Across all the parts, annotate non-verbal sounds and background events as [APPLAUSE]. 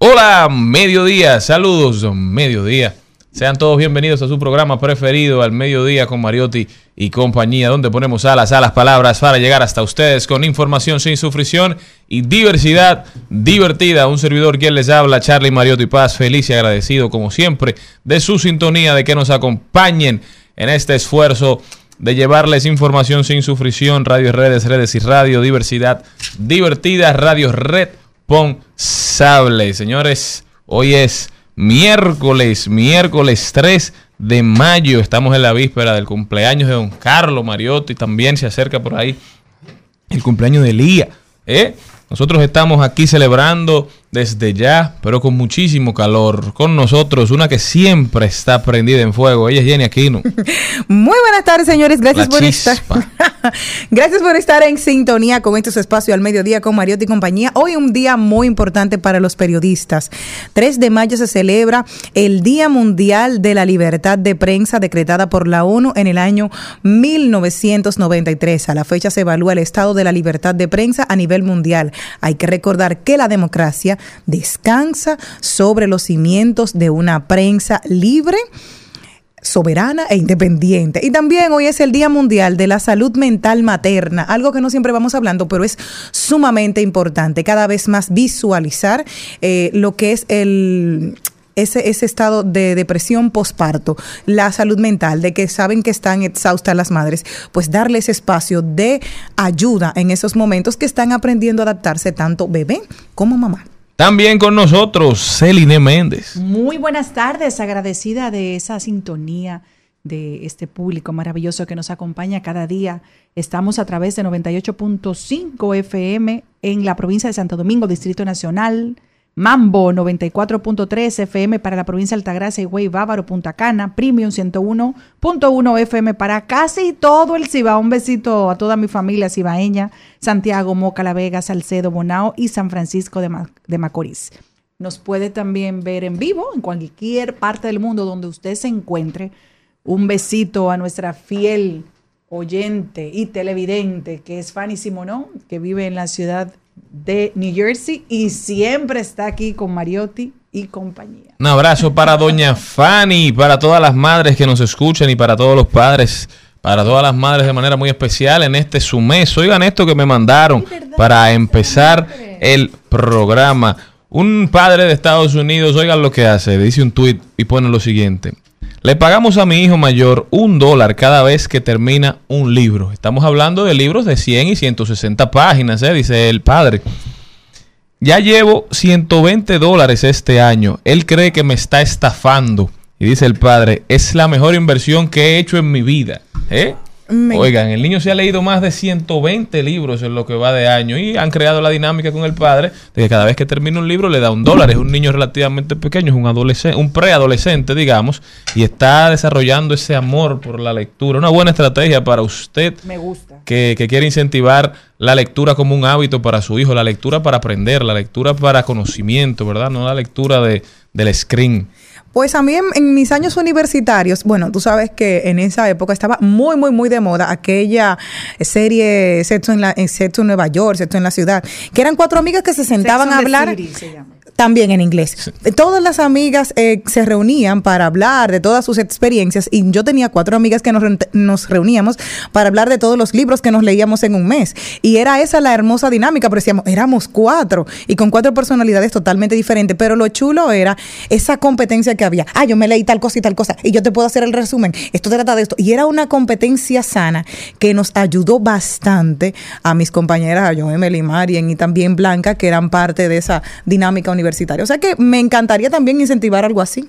Hola, mediodía, saludos, mediodía. Sean todos bienvenidos a su programa preferido, al mediodía con Mariotti y compañía, donde ponemos alas a las palabras para llegar hasta ustedes con información sin sufrición y diversidad divertida. Un servidor quien les habla, Charlie Mariotti Paz, feliz y agradecido como siempre de su sintonía, de que nos acompañen en este esfuerzo de llevarles información sin sufrición, radio redes, redes y radio, diversidad divertida, radio responsable. Señores, hoy es miércoles, miércoles 3 de mayo. Estamos en la víspera del cumpleaños de don Carlos Mariotti. También se acerca por ahí el cumpleaños de Lía. ¿eh? Nosotros estamos aquí celebrando desde ya, pero con muchísimo calor. Con nosotros, una que siempre está prendida en fuego. Ella es Jenny Aquino. [LAUGHS] Muy buenas tardes, señores. Gracias La por chispa. estar. [LAUGHS] Gracias por estar en sintonía con estos espacios al mediodía con Mariotti y compañía. Hoy un día muy importante para los periodistas. 3 de mayo se celebra el Día Mundial de la Libertad de Prensa decretada por la ONU en el año 1993. A la fecha se evalúa el estado de la libertad de prensa a nivel mundial. Hay que recordar que la democracia descansa sobre los cimientos de una prensa libre soberana e independiente. Y también hoy es el Día Mundial de la Salud Mental Materna, algo que no siempre vamos hablando, pero es sumamente importante. Cada vez más visualizar eh, lo que es el ese, ese estado de depresión posparto, la salud mental, de que saben que están exhaustas las madres, pues darles espacio de ayuda en esos momentos que están aprendiendo a adaptarse tanto bebé como mamá. También con nosotros, Celine Méndez. Muy buenas tardes, agradecida de esa sintonía de este público maravilloso que nos acompaña cada día. Estamos a través de 98.5 FM en la provincia de Santo Domingo, Distrito Nacional, Mambo 94.3 FM para la provincia de Altagracia, Higüey, Bávaro, Punta Cana, Premium 101.1 FM para casi todo el Cibao. Un besito a toda mi familia cibaeña, Santiago, Moca, La Vega, Salcedo, Bonao y San Francisco de, Ma- de Macorís. Nos puede también ver en vivo en cualquier parte del mundo donde usted se encuentre. Un besito a nuestra fiel oyente y televidente que es Fanny Simonón, que vive en la ciudad New Jersey y siempre está aquí con Mariotti y compañía. Un abrazo para doña Fanny, para todas las madres que nos escuchan y para todos los padres, para todas las madres de manera muy especial en este su mes. Oigan esto que me mandaron para empezar el programa. Un padre de Estados Unidos, oigan lo que hace, dice un tuit y pone lo siguiente. Le pagamos a mi hijo mayor un dólar cada vez que termina un libro. Estamos hablando de libros de 100 y 160 páginas, ¿eh? dice el padre. Ya llevo 120 dólares este año. Él cree que me está estafando. Y dice el padre, es la mejor inversión que he hecho en mi vida. ¿Eh? Me- Oigan, el niño se ha leído más de 120 libros en lo que va de año y han creado la dinámica con el padre de que cada vez que termina un libro le da un dólar. Es un niño relativamente pequeño, es un adolescente, un preadolescente, digamos, y está desarrollando ese amor por la lectura. Una buena estrategia para usted Me gusta. que, que quiere incentivar la lectura como un hábito para su hijo, la lectura para aprender, la lectura para conocimiento, ¿verdad? No la lectura de, del screen. Pues a mí en, en, mis años universitarios, bueno, tú sabes que en esa época estaba muy, muy, muy de moda aquella serie Sexo en, la, en Sexo en Nueva York, Sexo en la ciudad, que eran cuatro amigas que se sentaban a hablar. También en inglés. Todas las amigas eh, se reunían para hablar de todas sus experiencias y yo tenía cuatro amigas que nos, nos, reuníamos para hablar de todos los libros que nos leíamos en un mes. Y era esa la hermosa dinámica, pero decíamos, éramos cuatro y con cuatro personalidades totalmente diferentes, pero lo chulo era esa competencia que había. Ah, yo me leí tal cosa y tal cosa y yo te puedo hacer el resumen. Esto trata de esto. Y era una competencia sana que nos ayudó bastante a mis compañeras, a yo, Emily, Marian y también Blanca, que eran parte de esa dinámica universitaria o sea que me encantaría también incentivar algo así.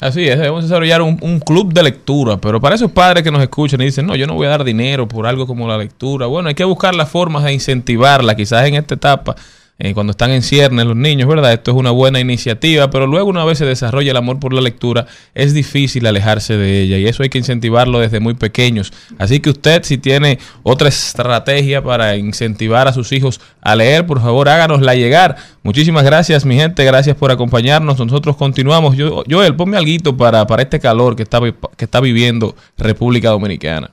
Así es, debemos desarrollar un, un, club de lectura, pero para esos padres que nos escuchan y dicen, no, yo no voy a dar dinero por algo como la lectura, bueno, hay que buscar las formas de incentivarla, quizás en esta etapa eh, cuando están en ciernes los niños, ¿verdad? Esto es una buena iniciativa, pero luego una vez se desarrolla el amor por la lectura, es difícil alejarse de ella y eso hay que incentivarlo desde muy pequeños. Así que usted si tiene otra estrategia para incentivar a sus hijos a leer, por favor háganosla llegar. Muchísimas gracias mi gente, gracias por acompañarnos. Nosotros continuamos. Yo, Joel, ponme algo para, para este calor que está, que está viviendo República Dominicana.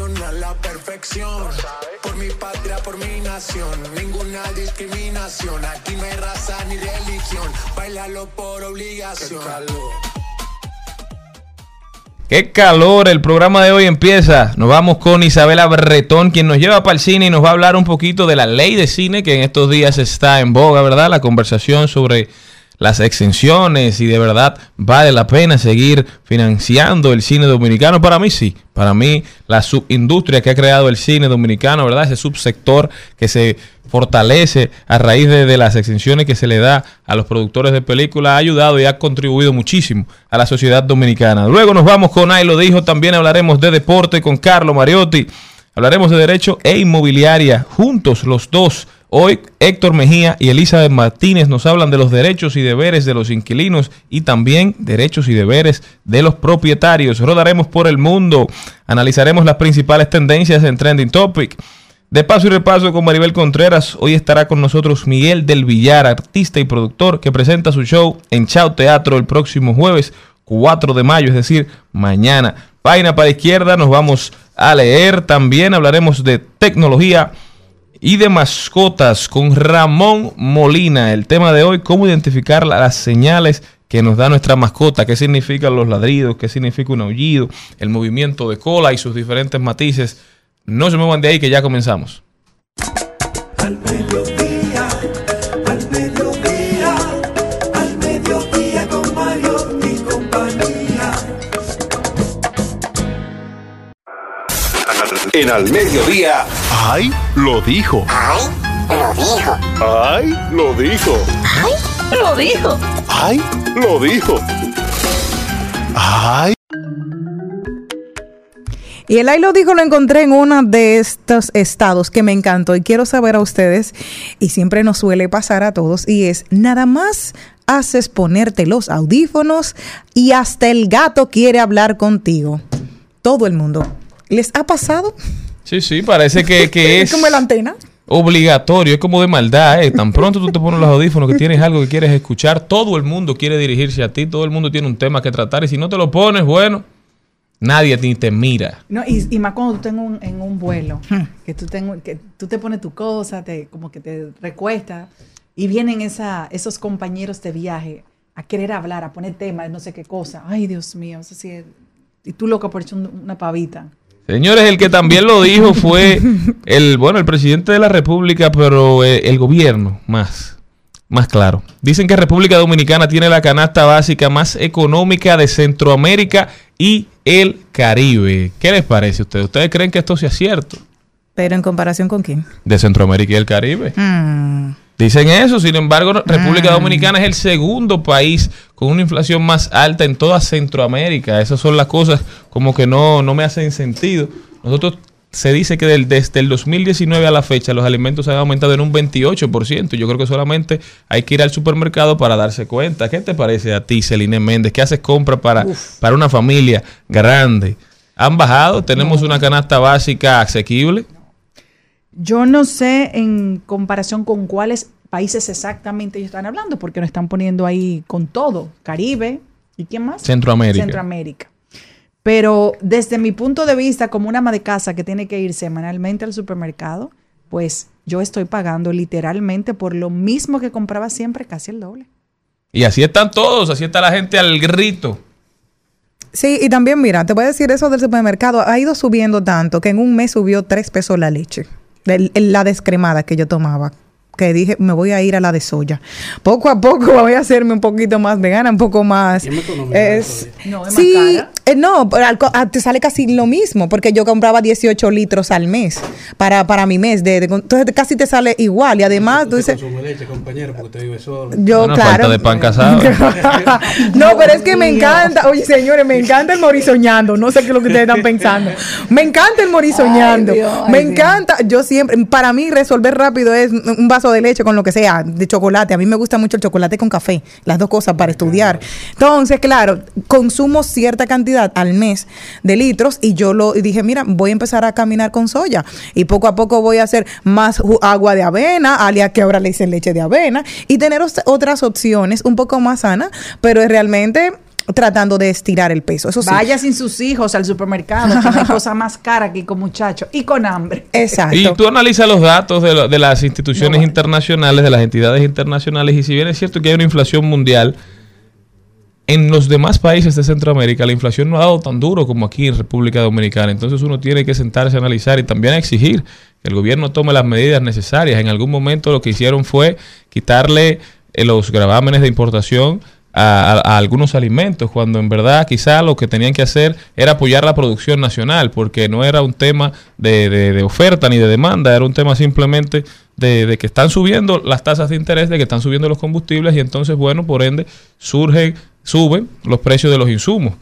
A la perfección. Por mi patria, por mi nación, ninguna discriminación. Aquí no hay raza ni religión, bailalo por obligación. Qué calor, el programa de hoy empieza. Nos vamos con Isabela Berretón, quien nos lleva para el cine y nos va a hablar un poquito de la ley de cine que en estos días está en boga, ¿verdad? La conversación sobre las exenciones y de verdad vale la pena seguir financiando el cine dominicano. Para mí sí, para mí la subindustria que ha creado el cine dominicano, ¿verdad? Ese subsector que se fortalece a raíz de, las exenciones que se le da a los productores de películas ha ayudado y ha contribuido muchísimo a la sociedad dominicana. Luego nos vamos con Ay lo dijo, también hablaremos de deporte con Carlo Mariotti, hablaremos de derecho e inmobiliaria, juntos los dos Hoy Héctor Mejía y Elizabeth Martínez nos hablan de los derechos y deberes de los inquilinos y también derechos y deberes de los propietarios. Rodaremos por el mundo, analizaremos las principales tendencias en Trending Topic. De paso y repaso con Maribel Contreras, hoy estará con nosotros Miguel del Villar, artista y productor que presenta su show en Chao Teatro el próximo jueves 4 de mayo, es decir, mañana. Página para izquierda, nos vamos a leer. También hablaremos de tecnología y de mascotas con Ramón Molina. El tema de hoy, cómo identificar las señales que nos da nuestra mascota, qué significan los ladridos, qué significa un aullido, el movimiento de cola y sus diferentes matices. No se muevan de ahí que ya comenzamos. En al mediodía ¡Ay! Lo dijo. ¡Ay! Lo dijo. ¡Ay! Lo dijo. ¡Ay! Lo dijo. ¡Ay! Lo dijo. ¡Ay! Y el ay lo dijo, lo encontré en uno de estos estados que me encantó y quiero saber a ustedes, y siempre nos suele pasar a todos, y es nada más haces ponerte los audífonos y hasta el gato quiere hablar contigo. Todo el mundo. ¿Les ha pasado? Sí, sí, parece que, que [LAUGHS] es... como la antena. Obligatorio, es como de maldad, ¿eh? Tan pronto tú te pones los audífonos que tienes algo que quieres escuchar, todo el mundo quiere dirigirse a ti, todo el mundo tiene un tema que tratar y si no te lo pones, bueno, nadie ni te mira. No, y, y más cuando tú estás en un, en un vuelo, que, tú tengo, que tú te pones tu cosa, te, como que te recuestas y vienen esa, esos compañeros de viaje a querer hablar, a poner temas, no sé qué cosa. Ay, Dios mío, eso sí, y tú loca por echar una pavita. Señores, el que también lo dijo [LAUGHS] fue el, bueno, el presidente de la República, pero eh, el gobierno más, más claro. Dicen que República Dominicana tiene la canasta básica más económica de Centroamérica y el Caribe. ¿Qué les parece a ustedes? ¿Ustedes creen que esto sea cierto? Pero en comparación con quién? De Centroamérica y el Caribe. Mm. Dicen eso, sin embargo, República Dominicana es el segundo país con una inflación más alta en toda Centroamérica. Esas son las cosas como que no, no me hacen sentido. Nosotros se dice que del- desde el 2019 a la fecha los alimentos han aumentado en un 28%. Yo creo que solamente hay que ir al supermercado para darse cuenta. ¿Qué te parece a ti, Celine Méndez? ¿Qué haces compra para, para una familia grande? ¿Han bajado? ¿Tenemos una canasta básica asequible? Yo no sé en comparación con cuáles países exactamente ellos están hablando, porque nos están poniendo ahí con todo. Caribe, ¿y quién más? Centroamérica. Centroamérica. Pero desde mi punto de vista, como una ama de casa que tiene que ir semanalmente al supermercado, pues yo estoy pagando literalmente por lo mismo que compraba siempre, casi el doble. Y así están todos, así está la gente al grito. Sí, y también, mira, te voy a decir eso del supermercado. Ha ido subiendo tanto que en un mes subió tres pesos la leche. El- el- la descremada que yo tomaba. Que dije, me voy a ir a la de soya. Poco a poco [LAUGHS] voy a hacerme un poquito más vegana, un poco más. Es. No, es más sí, cara. eh, no, ah, te sale casi lo mismo, porque yo compraba 18 litros al mes para, para mi mes. De, de- entonces casi te sale igual. Y además, tú dices, consume leche, compañero, porque usted vive solo. yo, Una claro. falta de pan casado. [LAUGHS] no, pero es que me encanta, oye señores, me encanta el morisoñando, no sé qué es lo que ustedes están pensando. Me encanta el morisoñando, Ay, Dios, me Dios. encanta, yo siempre, para mí resolver rápido es un vaso de leche con lo que sea, de chocolate, a mí me gusta mucho el chocolate con café, las dos cosas para estudiar. Entonces, claro, consumo cierta cantidad al mes de litros y yo lo y dije, mira, voy a empezar a caminar con soya y poco a poco voy a hacer más agua de avena, alias que ahora le dicen leche de avena y tener otras opciones un poco más sanas, pero realmente tratando de estirar el peso. Eso sí. Vaya sin sus hijos al supermercado, que no hay [LAUGHS] cosa más cara que con muchachos y con hambre. Exacto. Y tú analizas los datos de, lo- de las instituciones internacionales, de las entidades internacionales, y si bien es cierto que hay una inflación mundial, en los demás países de Centroamérica la inflación no ha dado tan duro como aquí en República Dominicana. Entonces uno tiene que sentarse a analizar y también a exigir que el gobierno tome las medidas necesarias. En algún momento lo que hicieron fue quitarle eh, los gravámenes de importación a, a- algunos alimentos, cuando en verdad quizá lo que tenían que hacer era apoyar la producción nacional, porque no era un tema de, de- de oferta ni de demanda, era un tema simplemente de, de que están subiendo las tasas de interés, de que están subiendo los combustibles y entonces, bueno, por ende, surgen, suben los precios de los insumos.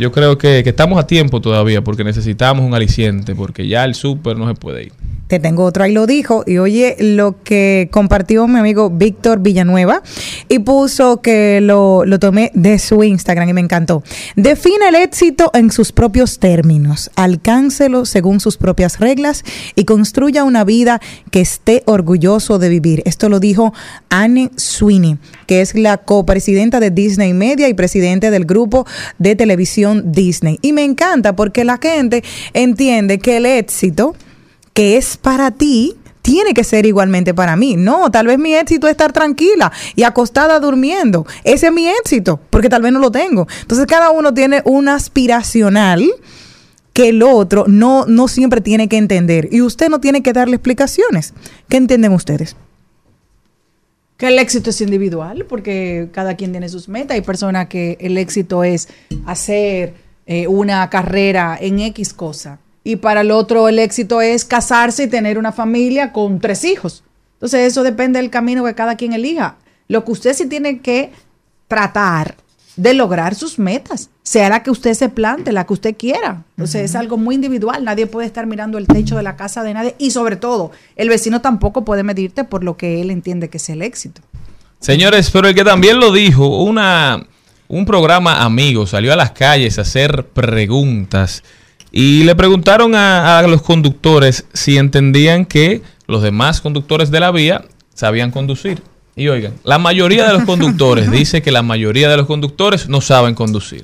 Yo creo que, estamos a tiempo todavía porque necesitamos un aliciente, porque ya el súper no se puede ir. Te tengo otro, ahí lo dijo. Y oye, lo que compartió mi amigo Víctor Villanueva y puso que lo, lo tomé de su Instagram y me encantó. Define el éxito en sus propios términos, alcáncelo según sus propias reglas y construya una vida que esté orgulloso de vivir. Esto lo dijo Anne Sweeney, que es la copresidenta de Disney Media y presidente del grupo de televisión Disney. Y me encanta porque la gente entiende que el éxito que es para ti tiene que ser igualmente para mí. No, tal vez mi éxito es estar tranquila y acostada durmiendo. Ese es mi éxito, porque tal vez no lo tengo. Entonces cada uno tiene un aspiracional que el otro no, no siempre tiene que entender. Y usted no tiene que darle explicaciones. ¿Qué entienden ustedes? Que el éxito es individual, porque cada quien tiene sus metas. Hay personas que el éxito es hacer eh, una carrera en X cosa. Y para el otro el éxito es casarse y tener una familia con tres hijos. Entonces eso depende del camino que cada quien elija. Lo que usted sí tiene que tratar de lograr sus metas, sea la que usted se plante, la que usted quiera. Entonces es algo muy individual, nadie puede estar mirando el techo de la casa de nadie y sobre todo el vecino tampoco puede medirte por lo que él entiende que es el éxito. Señores, pero el que también lo dijo, una, un programa amigo salió a las calles a hacer preguntas y le preguntaron a, a los conductores si entendían que los demás conductores de la vía sabían conducir. Y oigan, la mayoría de los conductores [LAUGHS] dice que la mayoría de los conductores no saben conducir.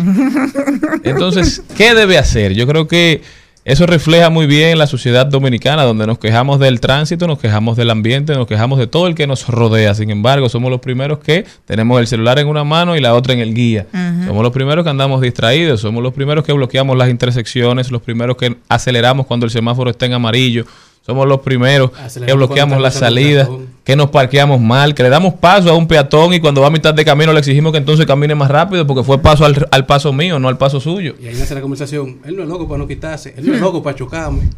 Entonces, ¿qué debe hacer? Yo creo que eso refleja muy bien la sociedad dominicana, donde nos quejamos del tránsito, nos quejamos del ambiente, nos quejamos de todo el que nos rodea. Sin embargo, somos los primeros que tenemos el celular en una mano y la otra en el guía. Somos los primeros que andamos distraídos, somos los primeros que bloqueamos las intersecciones, los primeros que aceleramos cuando el semáforo está en amarillo. Somos los primeros que bloqueamos las salidas. Que nos parqueamos mal, que le damos paso a un peatón y cuando va a mitad de camino le exigimos que entonces camine más rápido porque fue paso al, al paso mío, no al paso suyo. Y ahí nace la conversación. Él no es loco para no quitarse. Él no es loco para chocarme.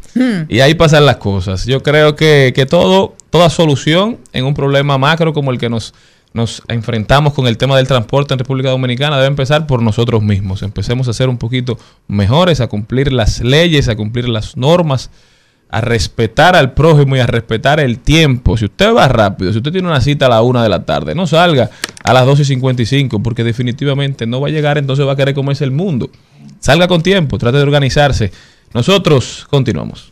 Y ahí pasan las cosas. Yo creo que, que todo, toda solución en un problema macro como el que nos, nos enfrentamos con el tema del transporte en República Dominicana debe empezar por nosotros mismos. Empecemos a ser un poquito mejores, a cumplir las leyes, a cumplir las normas a respetar al prójimo y a respetar el tiempo. Si usted va rápido, si usted tiene una cita a la una de la tarde, no salga a las 12 y 55 porque definitivamente no va a llegar, entonces va a querer comerse el mundo. Salga con tiempo, trate de organizarse. Nosotros continuamos.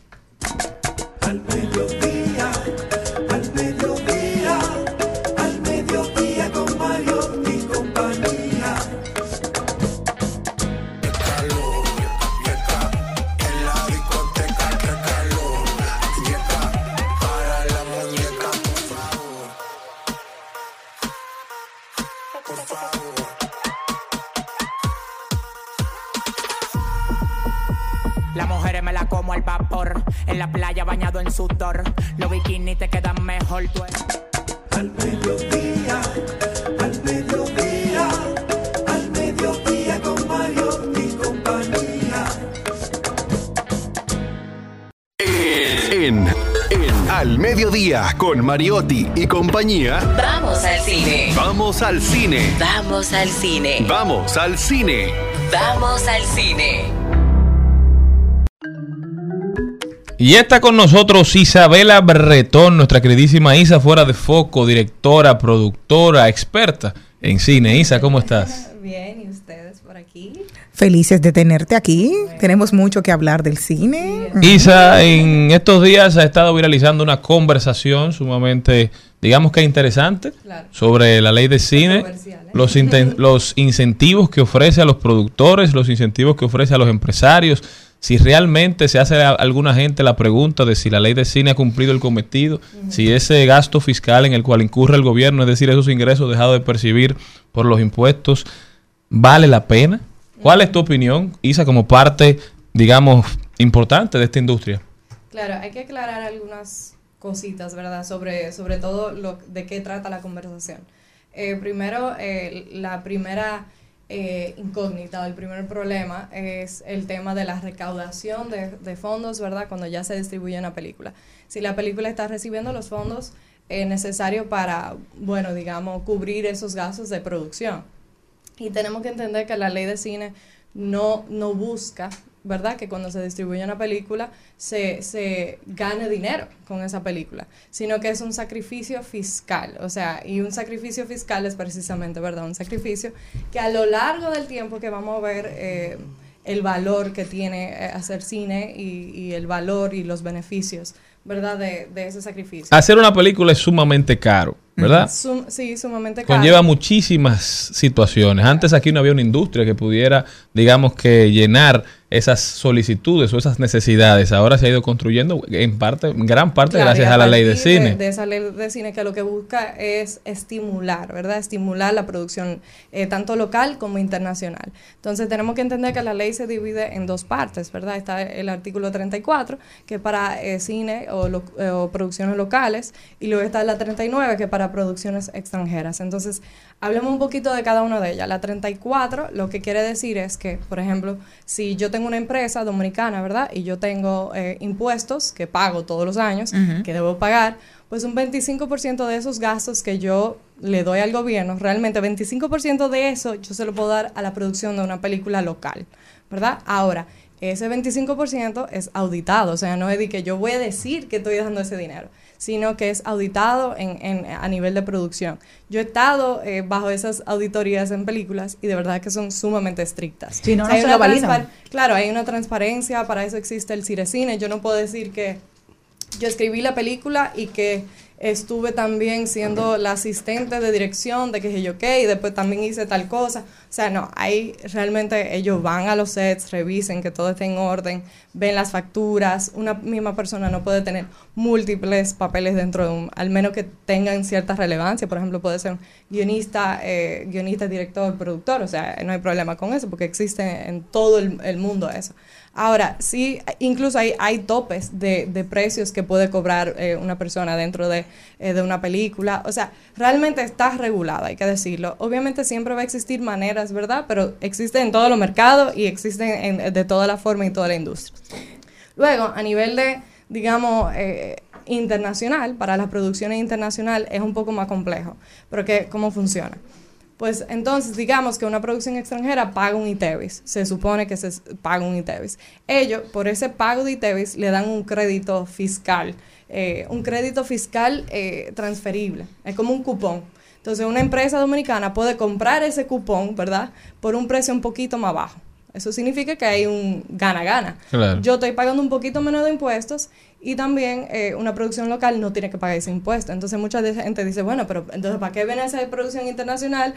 Bañado en sudor. Los bikinis te quedan mejor. Tú Al mediodía, al mediodía, al mediodía con Mario y compañía. En, en Al Mediodía con Mariotti y compañía. Vamos al cine. Vamos al cine. Vamos al cine. Vamos al cine. Vamos al cine. Y está con nosotros Isabela Bretón, nuestra queridísima Isa, fuera de foco, directora, productora, experta en cine. Isa, ¿cómo estás? Bien, ¿y ustedes por aquí? Felices de tenerte aquí. Tenemos mucho que hablar del cine. Isa, en estos días ha estado viralizando una conversación sumamente, digamos que interesante, Claro. sobre la ley de cine, ¿eh? los incentivos que ofrece a los productores, los incentivos que ofrece a los empresarios, si realmente se hace a alguna gente la pregunta de si la ley de cine ha cumplido el cometido, si ese gasto fiscal en el cual incurre el gobierno, es decir, esos ingresos dejados de percibir por los impuestos, ¿vale la pena? ¿Cuál es tu opinión, Isa, como parte, digamos, importante de esta industria? Claro, hay que aclarar algunas cositas, ¿verdad? Sobre, sobre todo lo, de qué trata la conversación. Eh, primero, eh, la primera eh, incógnita, el primer problema es el tema de la recaudación de, fondos, ¿verdad? Cuando ya se distribuye una película. Si la película está recibiendo los fondos eh, necesarios para, bueno, digamos, cubrir esos gastos de producción. Y tenemos que entender que la ley de cine no, no busca, ¿verdad? Que cuando se distribuye una película se, se gane dinero con esa película, sino que es un sacrificio fiscal. O sea, y un sacrificio fiscal es precisamente, ¿verdad? Un sacrificio que a lo largo del tiempo que vamos a ver eh, el valor que tiene eh, hacer cine y, y el valor y los beneficios, ¿verdad? De, de ese sacrificio. Hacer una película es sumamente caro, ¿verdad? Sum- sí, sumamente caro. Conlleva muchísimas situaciones. Antes aquí no había una industria que pudiera, digamos que llenar esas solicitudes o esas necesidades. Ahora se ha ido construyendo en parte, en gran parte Claro, gracias a la ley de cine. De, esa ley de cine que lo que busca es estimular, ¿verdad? Estimular la producción eh, tanto local como internacional. Entonces tenemos que entender que la ley se divide en dos partes, ¿verdad? Está el artículo 34, que es para eh, cine o, lo- eh, o producciones locales, y luego está la 39, que es para producciones extranjeras. Entonces, hablemos un poquito de cada una de ellas. La 34 lo que quiere decir es que, por ejemplo, si yo tengo una empresa dominicana, ¿verdad? Y yo tengo eh, impuestos que pago todos los años, que debo pagar, pues un 25% de esos gastos que yo le doy al gobierno, realmente 25% de eso yo se lo puedo dar a la producción de una película local, ¿verdad? Ahora, ese 25% es auditado, o sea, no es de que yo voy a decir que estoy dando ese dinero, sino que es auditado en, en- a nivel de producción. Yo he estado eh, bajo esas auditorías en películas y de verdad que son sumamente estrictas. Si no, no hay se lo Claro, hay una transparencia, para eso existe el Cirecine. Yo no puedo decir que yo escribí la película y que estuve también siendo la asistente de dirección de que dije yo qué y después también hice tal cosa. O sea, no, ahí realmente ellos van a los sets, revisen que todo esté en orden, ven las facturas. Una misma persona no puede tener múltiples papeles dentro de un, al menos que tengan cierta relevancia. Por ejemplo, puede ser un guionista, eh, guionista, director, productor. O sea, no hay problema con eso porque existe en todo el, mundo eso. Ahora, sí, incluso hay, hay topes de, de precios que puede cobrar eh, una persona dentro de, eh, de una película. O sea, realmente está regulada, hay que decirlo. Obviamente siempre va a existir ¿verdad? Pero existe en todos los mercados y existe en- de toda la forma y toda la industria. Luego, a nivel de, digamos, eh, internacional, para las producciones internacionales es un poco más complejo. Pero que, ¿cómo funciona? Pues entonces, digamos que una producción extranjera paga un ITEVIS, se supone que se paga un ITEVIS. Ellos, por ese pago de ITEVIS, le dan un crédito fiscal, eh, un crédito fiscal eh, transferible, es como un cupón. Entonces, una empresa dominicana puede comprar ese cupón, ¿verdad? Por un precio un poquito más bajo. Eso significa que hay un gana-gana. Claro. Yo estoy pagando un poquito menos de impuestos y también eh, una producción local no tiene que pagar ese impuesto. Entonces mucha gente dice, bueno, pero entonces ¿para qué viene esa producción internacional?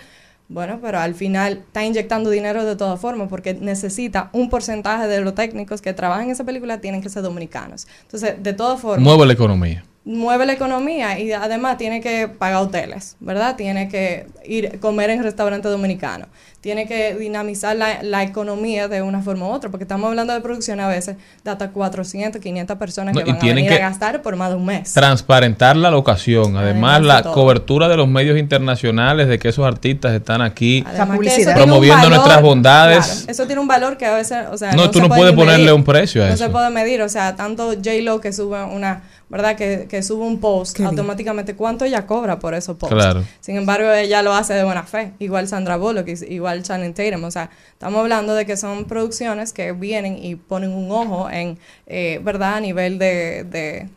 Bueno, pero al final está inyectando dinero de todas formas porque necesita un porcentaje de los técnicos que trabajan en esa película tienen que ser dominicanos. Entonces, de todas formas, Mueve la economía. Mueve la economía y además tiene que pagar hoteles, ¿verdad? Tiene que ir comer en restaurantes dominicanos, tiene que dinamizar la, la economía de una forma u otra, porque estamos hablando de producción a veces de hasta 400, 500 personas No, que y van a venir a gastar por más de un mes. Transparentar la locación. Además, Además de la todo. cobertura de los medios internacionales de que esos artistas están aquí promoviendo valor- nuestras bondades. claro, eso tiene un valor que a veces, o sea, No, tú se no puede puedes ni ponerle medir. un precio a no eso. se puede medir, o sea, tanto J-Lo que sube una, ¿verdad? Que, que sube un post, Qué automáticamente, ¿cuánto ella cobra por esos posts? Claro. Sin embargo, ella lo hace de buena fe. Igual Sandra Bullock, igual Channing Tatum. O sea, estamos hablando de que son producciones que vienen y ponen un ojo en, eh, ¿verdad? A nivel de, de,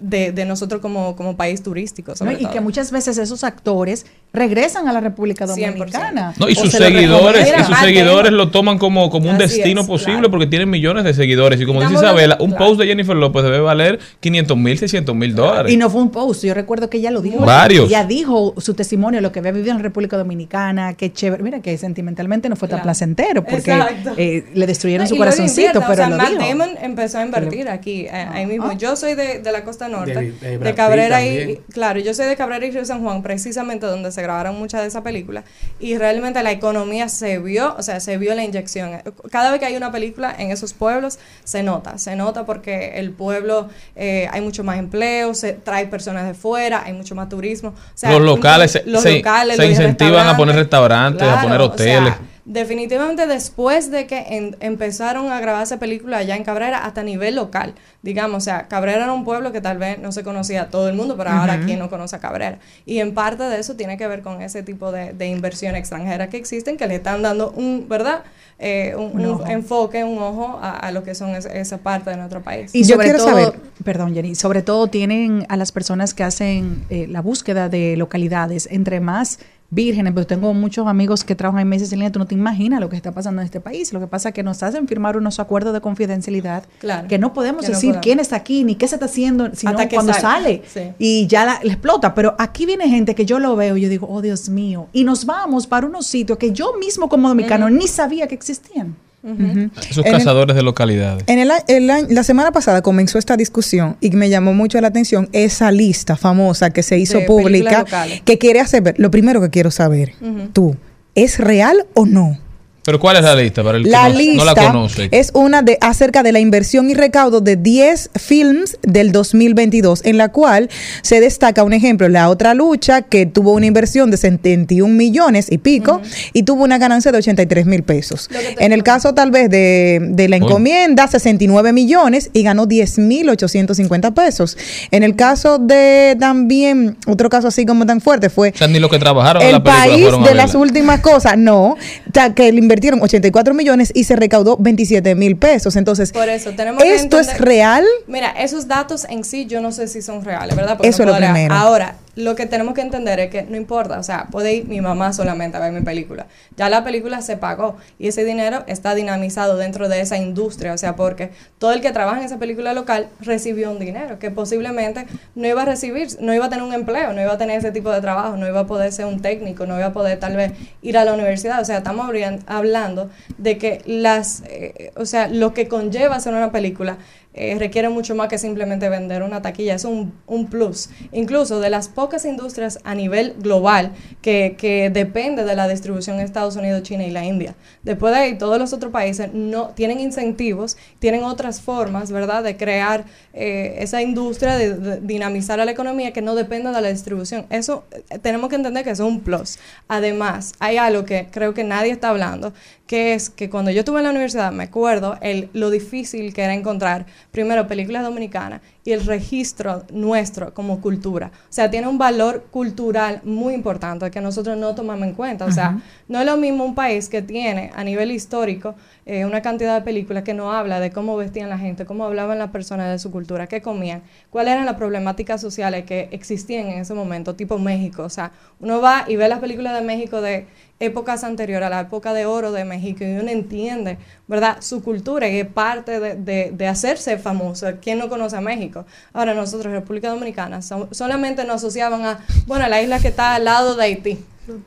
de, de nosotros como, como país turístico. Y que muchas veces esos actores regresan a la República 100%. Dominicana. No, y sus se seguidores, y sus seguidores lo toman como, como un Así destino es, posible claro. porque tienen millones de seguidores. Y como dice Isabela, un claro. post de Jennifer López debe valer 500 mil, 600 mil dólares. Y no fue un post, yo recuerdo que ella lo dijo. Varios. Ella dijo su testimonio, lo que había vivido en la República Dominicana, que chévere. Mira que sentimentalmente no fue tan Claro. placentero porque eh, le destruyeron No, su corazoncito, pero o sea, lo Matt dijo. Damon empezó a invertir aquí, eh, ahí mismo. Ah. Yo soy de, de la costa norte, De- de, Cabrera y, claro, yo soy de Cabrera y Río San Juan, precisamente donde se grabaron muchas de esas películas, y realmente la economía se vio, o sea, se vio la inyección. Cada vez que hay una película en esos pueblos, se nota, se nota porque el pueblo, eh, hay mucho más empleo, se trae personas de fuera, hay mucho más turismo. O sea, los locales se, los se- locales, se los incentivan a poner restaurantes, a poner o sea, hoteles. Definitivamente después de que en- empezaron a grabarse películas allá en Cabrera, hasta a nivel local, digamos, o sea, Cabrera era un pueblo que tal vez no se conocía a todo el mundo, pero ahora quién no conoce a Cabrera. Y en parte de eso tiene que ver con ese tipo de, de inversión extranjera que existen, que le están dando un, ¿verdad? Eh, un, Un un ojo. enfoque, un ojo a, a lo que son es- esa parte de nuestro país. Y Yo sobre quiero todo, saber- perdón Jenny, sobre todo tienen a las personas que hacen eh, la búsqueda de localidades, entre más vírgenes, pero tengo muchos amigos que trabajan en meses en línea, tú no te imaginas lo que está pasando en este país, lo que pasa es que nos hacen firmar unos acuerdos de confidencialidad Claro. que no podemos Que no decir podemos. quién está aquí ni qué se está haciendo, sino Hasta cuando sale. sale, Sí. y ya la, la explota, pero aquí viene gente que yo lo veo y yo digo, oh Dios mío, y nos vamos para unos sitios que yo mismo como dominicano ni sabía que existían. Esos En el- cazadores de localidades. En el, el año- la semana pasada comenzó esta discusión y me llamó mucho la atención esa lista famosa que se hizo De pública que quiere hacer. Lo primero que quiero saber, tú, ¿es real o no? Pero ¿cuál es la lista para el que La no, lista no la conoce? es una de acerca de la inversión y recaudo de 10 films del 2022, en la cual se destaca un ejemplo, la otra lucha que tuvo una inversión de 71 millones y pico y tuvo una ganancia de 83 mil pesos. En el caso tal vez de, de la encomienda, 69 millones y ganó 10 mil 850 pesos. En el caso de también, otro caso así como tan fuerte fue O sea, ni los que trabajaron en el la película país fueron de las últimas cosas, no, o sea, que le invirtieron 84 millones y se recaudó 27 mil pesos. Entonces, Por eso, tenemos que ¿esto es entender- real? Mira, esos datos en sí yo no sé si son reales, ¿verdad? Porque Eso no es lo primero. Ahora, lo que tenemos que entender es que no importa, o sea, puede ir mi mamá solamente a ver mi película. Ya la película se pagó y ese dinero está dinamizado dentro de esa industria, o sea, porque todo el que trabaja en esa película local recibió un dinero que posiblemente no iba a recibir, no iba a tener un empleo, no iba a tener ese tipo de trabajo, no iba a poder ser un técnico, no iba a poder tal vez ir a la universidad, o sea, estamos hablando de que las, eh, o sea, lo que conlleva hacer una película eh, requiere mucho más que simplemente vender una taquilla, es un, un plus. Incluso de las pocas industrias a nivel global que, que depende de la distribución en Estados Unidos, China y la India. Después de ahí, todos los otros países no tienen incentivos, tienen otras formas, ¿verdad?, de crear eh, esa industria, de, de dinamizar a la economía que no dependa de la distribución. Eso eh, tenemos que entender que es un plus. Además, hay algo que creo que nadie está hablando, que es que cuando yo estuve en la universidad, me acuerdo el, lo difícil que era encontrar, primero, películas dominicanas y el registro nuestro como cultura. O sea, tiene un valor cultural muy importante que nosotros no tomamos en cuenta. O sea, no es lo mismo un país que tiene a nivel histórico eh, una cantidad de películas que no habla de cómo vestían la gente, cómo hablaban las personas de su cultura, qué comían, cuáles eran las problemáticas sociales que existían en ese momento, tipo México. O sea, uno va y ve las películas de México de épocas anteriores a la época de oro de México y uno entiende, ¿verdad? Su cultura y es parte de, de, de hacerse famoso. ¿Quién no conoce a México? Ahora nosotros, República Dominicana, so- solamente nos asociaban a, bueno, la isla que está al lado de Haití.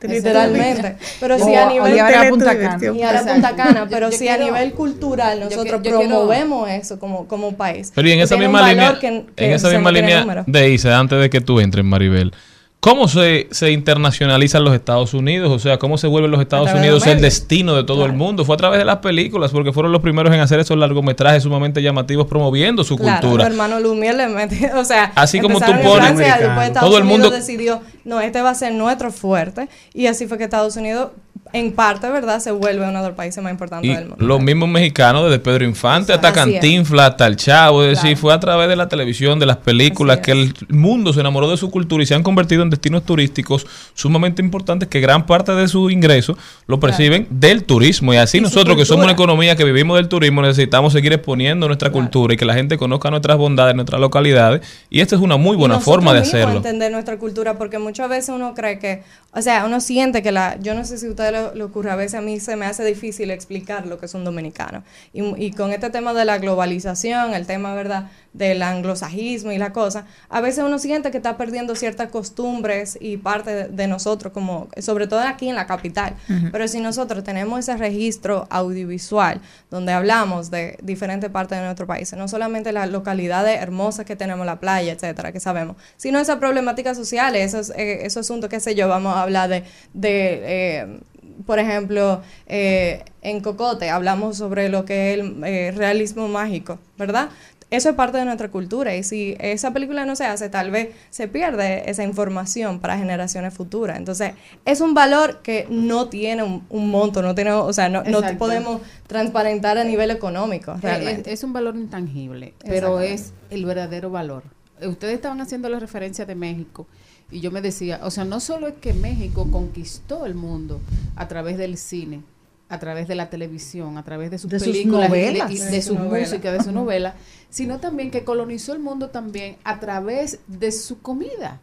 Literalmente. Pero si a nivel llevar a Punta Cana. y ahora. Punta Cana, pero yo si a quiero- nivel cultural nosotros quiero- yo quiero- promovemos eso como, como país. Pero y en que esa misma línea, que- que en esa misma línea de Isa, antes de que tú entres, Maribel, ¿cómo se, se internacionalizan los Estados Unidos? O sea, ¿cómo se vuelven los Estados Unidos el destino de todo Claro. el mundo? Fue a través de las películas, porque fueron los primeros en hacer esos largometrajes sumamente llamativos promoviendo su Claro, cultura. los hermanos Lumière le metió, o sea, Así como tú pones- Francia, después Estados Todo el Unidos mundo- decidió, no, este va a ser nuestro fuerte, y así fue que Estados Unidos, en parte, ¿verdad?, se vuelve uno de los países más importantes Y del mundo. los mismos mexicanos, desde Pedro Infante hasta. Cantinflas, hasta el Chavo, es decir, fue a través de la televisión, de las películas, que el mundo se enamoró de su cultura y se han convertido en destinos turísticos sumamente importantes que gran parte de su ingreso lo perciben del turismo. Y así Y nosotros, que somos una economía que vivimos del turismo, necesitamos seguir exponiendo nuestra cultura y que la gente conozca nuestras bondades, nuestras localidades. Y esta es una muy buena forma de hacerlo. entender nuestra cultura, porque muchas veces uno cree que, o sea, uno siente que la, yo no sé si ustedes lo, lo ocurre, a veces a mí se me hace difícil explicar lo que es un dominicano. Y, y con este tema de la globalización, el tema, ¿verdad?, del anglosajismo y la cosa, a veces uno siente que está perdiendo ciertas costumbres y parte de, de nosotros, como, sobre todo aquí en la capital. Pero si nosotros tenemos ese registro audiovisual donde hablamos de diferentes partes de nuestro país, no solamente las localidades hermosas que tenemos, la playa, etcétera, que sabemos, sino esas problemáticas sociales, esos, eh, esos asuntos, qué sé yo, vamos a hablar de, de eh, por ejemplo, eh, en Cocote hablamos sobre lo que es el eh, realismo mágico, ¿verdad? Eso es parte de nuestra cultura y si esa película no se hace, tal vez se pierde esa información para generaciones futuras. Entonces, es un valor que no tiene un, un monto, no tiene, o sea, no, podemos transparentar a nivel económico, Eh, realmente. Es, es un valor intangible, pero es el verdadero valor. Eh, Ustedes estaban haciendo la referencia de México y yo me decía, o sea, no solo es que México conquistó el mundo a través del cine, a través de la televisión, a través de sus De sus películas, y de- novelas. y de, De su su música, de su [LAUGHS] novela, sino también que colonizó el mundo también a través de su comida.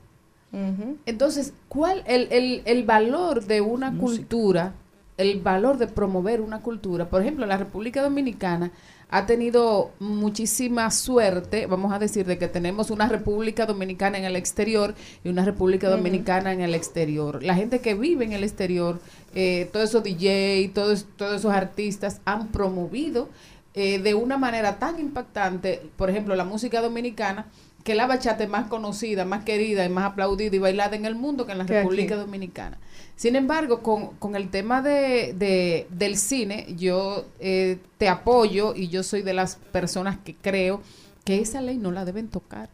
Entonces, ¿cuál el, el, el valor de una cultura, el valor de promover una cultura? Por ejemplo, la República Dominicana ha tenido muchísima suerte, vamos a decir, de que tenemos una República Dominicana en el exterior y una República Dominicana en el exterior. La gente que vive en el exterior, eh, todos esos DJ, todos, todos esos artistas han promovido eh, de una manera tan impactante, por ejemplo, la música dominicana, que la bachata es más conocida, más querida y más aplaudida y bailada en el mundo que en la aquí. República Dominicana. Sin embargo, con, con el tema de, de- del cine, yo eh, te apoyo y yo soy de las personas que creo que esa ley no la deben tocar.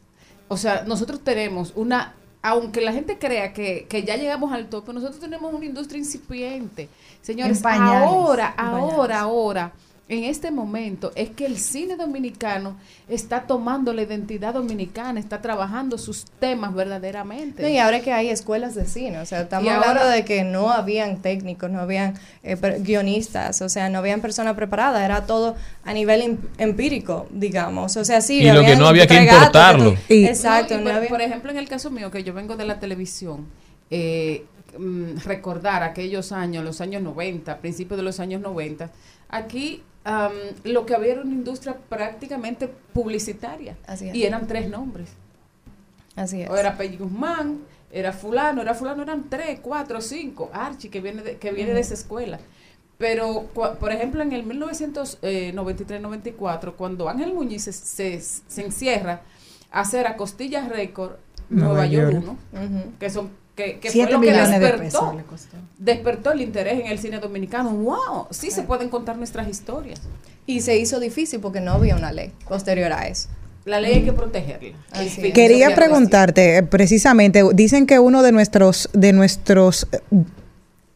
O sea, nosotros tenemos una, aunque la gente crea que, que ya llegamos al tope, nosotros tenemos una industria incipiente. Señores, pañales. ahora, ahora, ahora, en este momento, es que el cine dominicano está tomando la identidad dominicana, está trabajando sus temas verdaderamente. No, y ahora que hay escuelas de cine, o sea, estamos hablando de que no habían técnicos, no habían eh, per- guionistas, o sea, no habían personas preparadas, era todo a nivel em- empírico, digamos. O sea, sí, Y lo que no había que importarlo. Y- exacto, No, y no por, había- por ejemplo, en el caso mío, que yo vengo de la televisión, eh, mm, recordar aquellos años, los años 90, principios de los años 90, aquí lo que había era una industria prácticamente publicitaria. Así es. Y eran tres nombres. Así es. O era Peggy Guzmán, era fulano, era fulano, eran tres, cuatro, cinco, Archie, que viene de, que viene de esa escuela. Pero, cua- por ejemplo, en el 1993-94, cuando Ángel Muñiz se, se, se encierra a hacer a Costillas Record Nueva, Nueva York York. 1, Ujú. que son que, que fue lo que millones de despertó, pesos le costó. despertó el interés en el cine dominicano. ¡Wow! Sí se pueden contar nuestras historias. Y se hizo difícil porque no había una ley posterior a eso. La ley hay que protegerla. Así Quería preguntarte, eh, precisamente, dicen que uno de nuestros, de nuestros eh,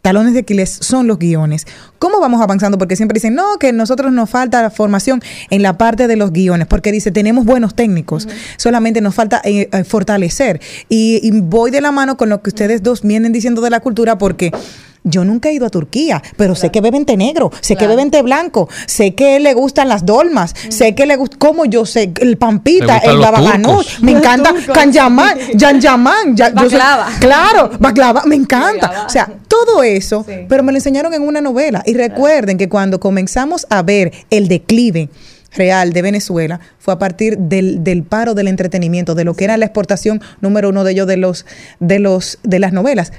talones de Aquiles son los guiones. ¿Cómo vamos avanzando? Porque siempre dicen, no, que nosotros nos falta formación en la parte de los guiones, porque dice, tenemos buenos técnicos, solamente nos falta eh, eh, fortalecer. Y, y voy de la mano con lo que ustedes dos vienen diciendo de la cultura, porque yo nunca he ido a Turquía, pero sé que beben té negro, sé que beben té blanco, sé que le gustan las dolmas, sé que le gusta, como yo sé, el pampita, el turcos. me encanta turcos. Kanyaman, Yan [LAUGHS] Yaman, ya- sé- Baklava. claro, baklava, me encanta. Baklava. O sea, todo eso, Sí. pero me lo enseñaron en una novela. Y recuerden que cuando comenzamos a ver el declive real de Venezuela fue a partir del, del paro del entretenimiento, de lo que era la exportación número uno de ellos de los, de los, de las novelas.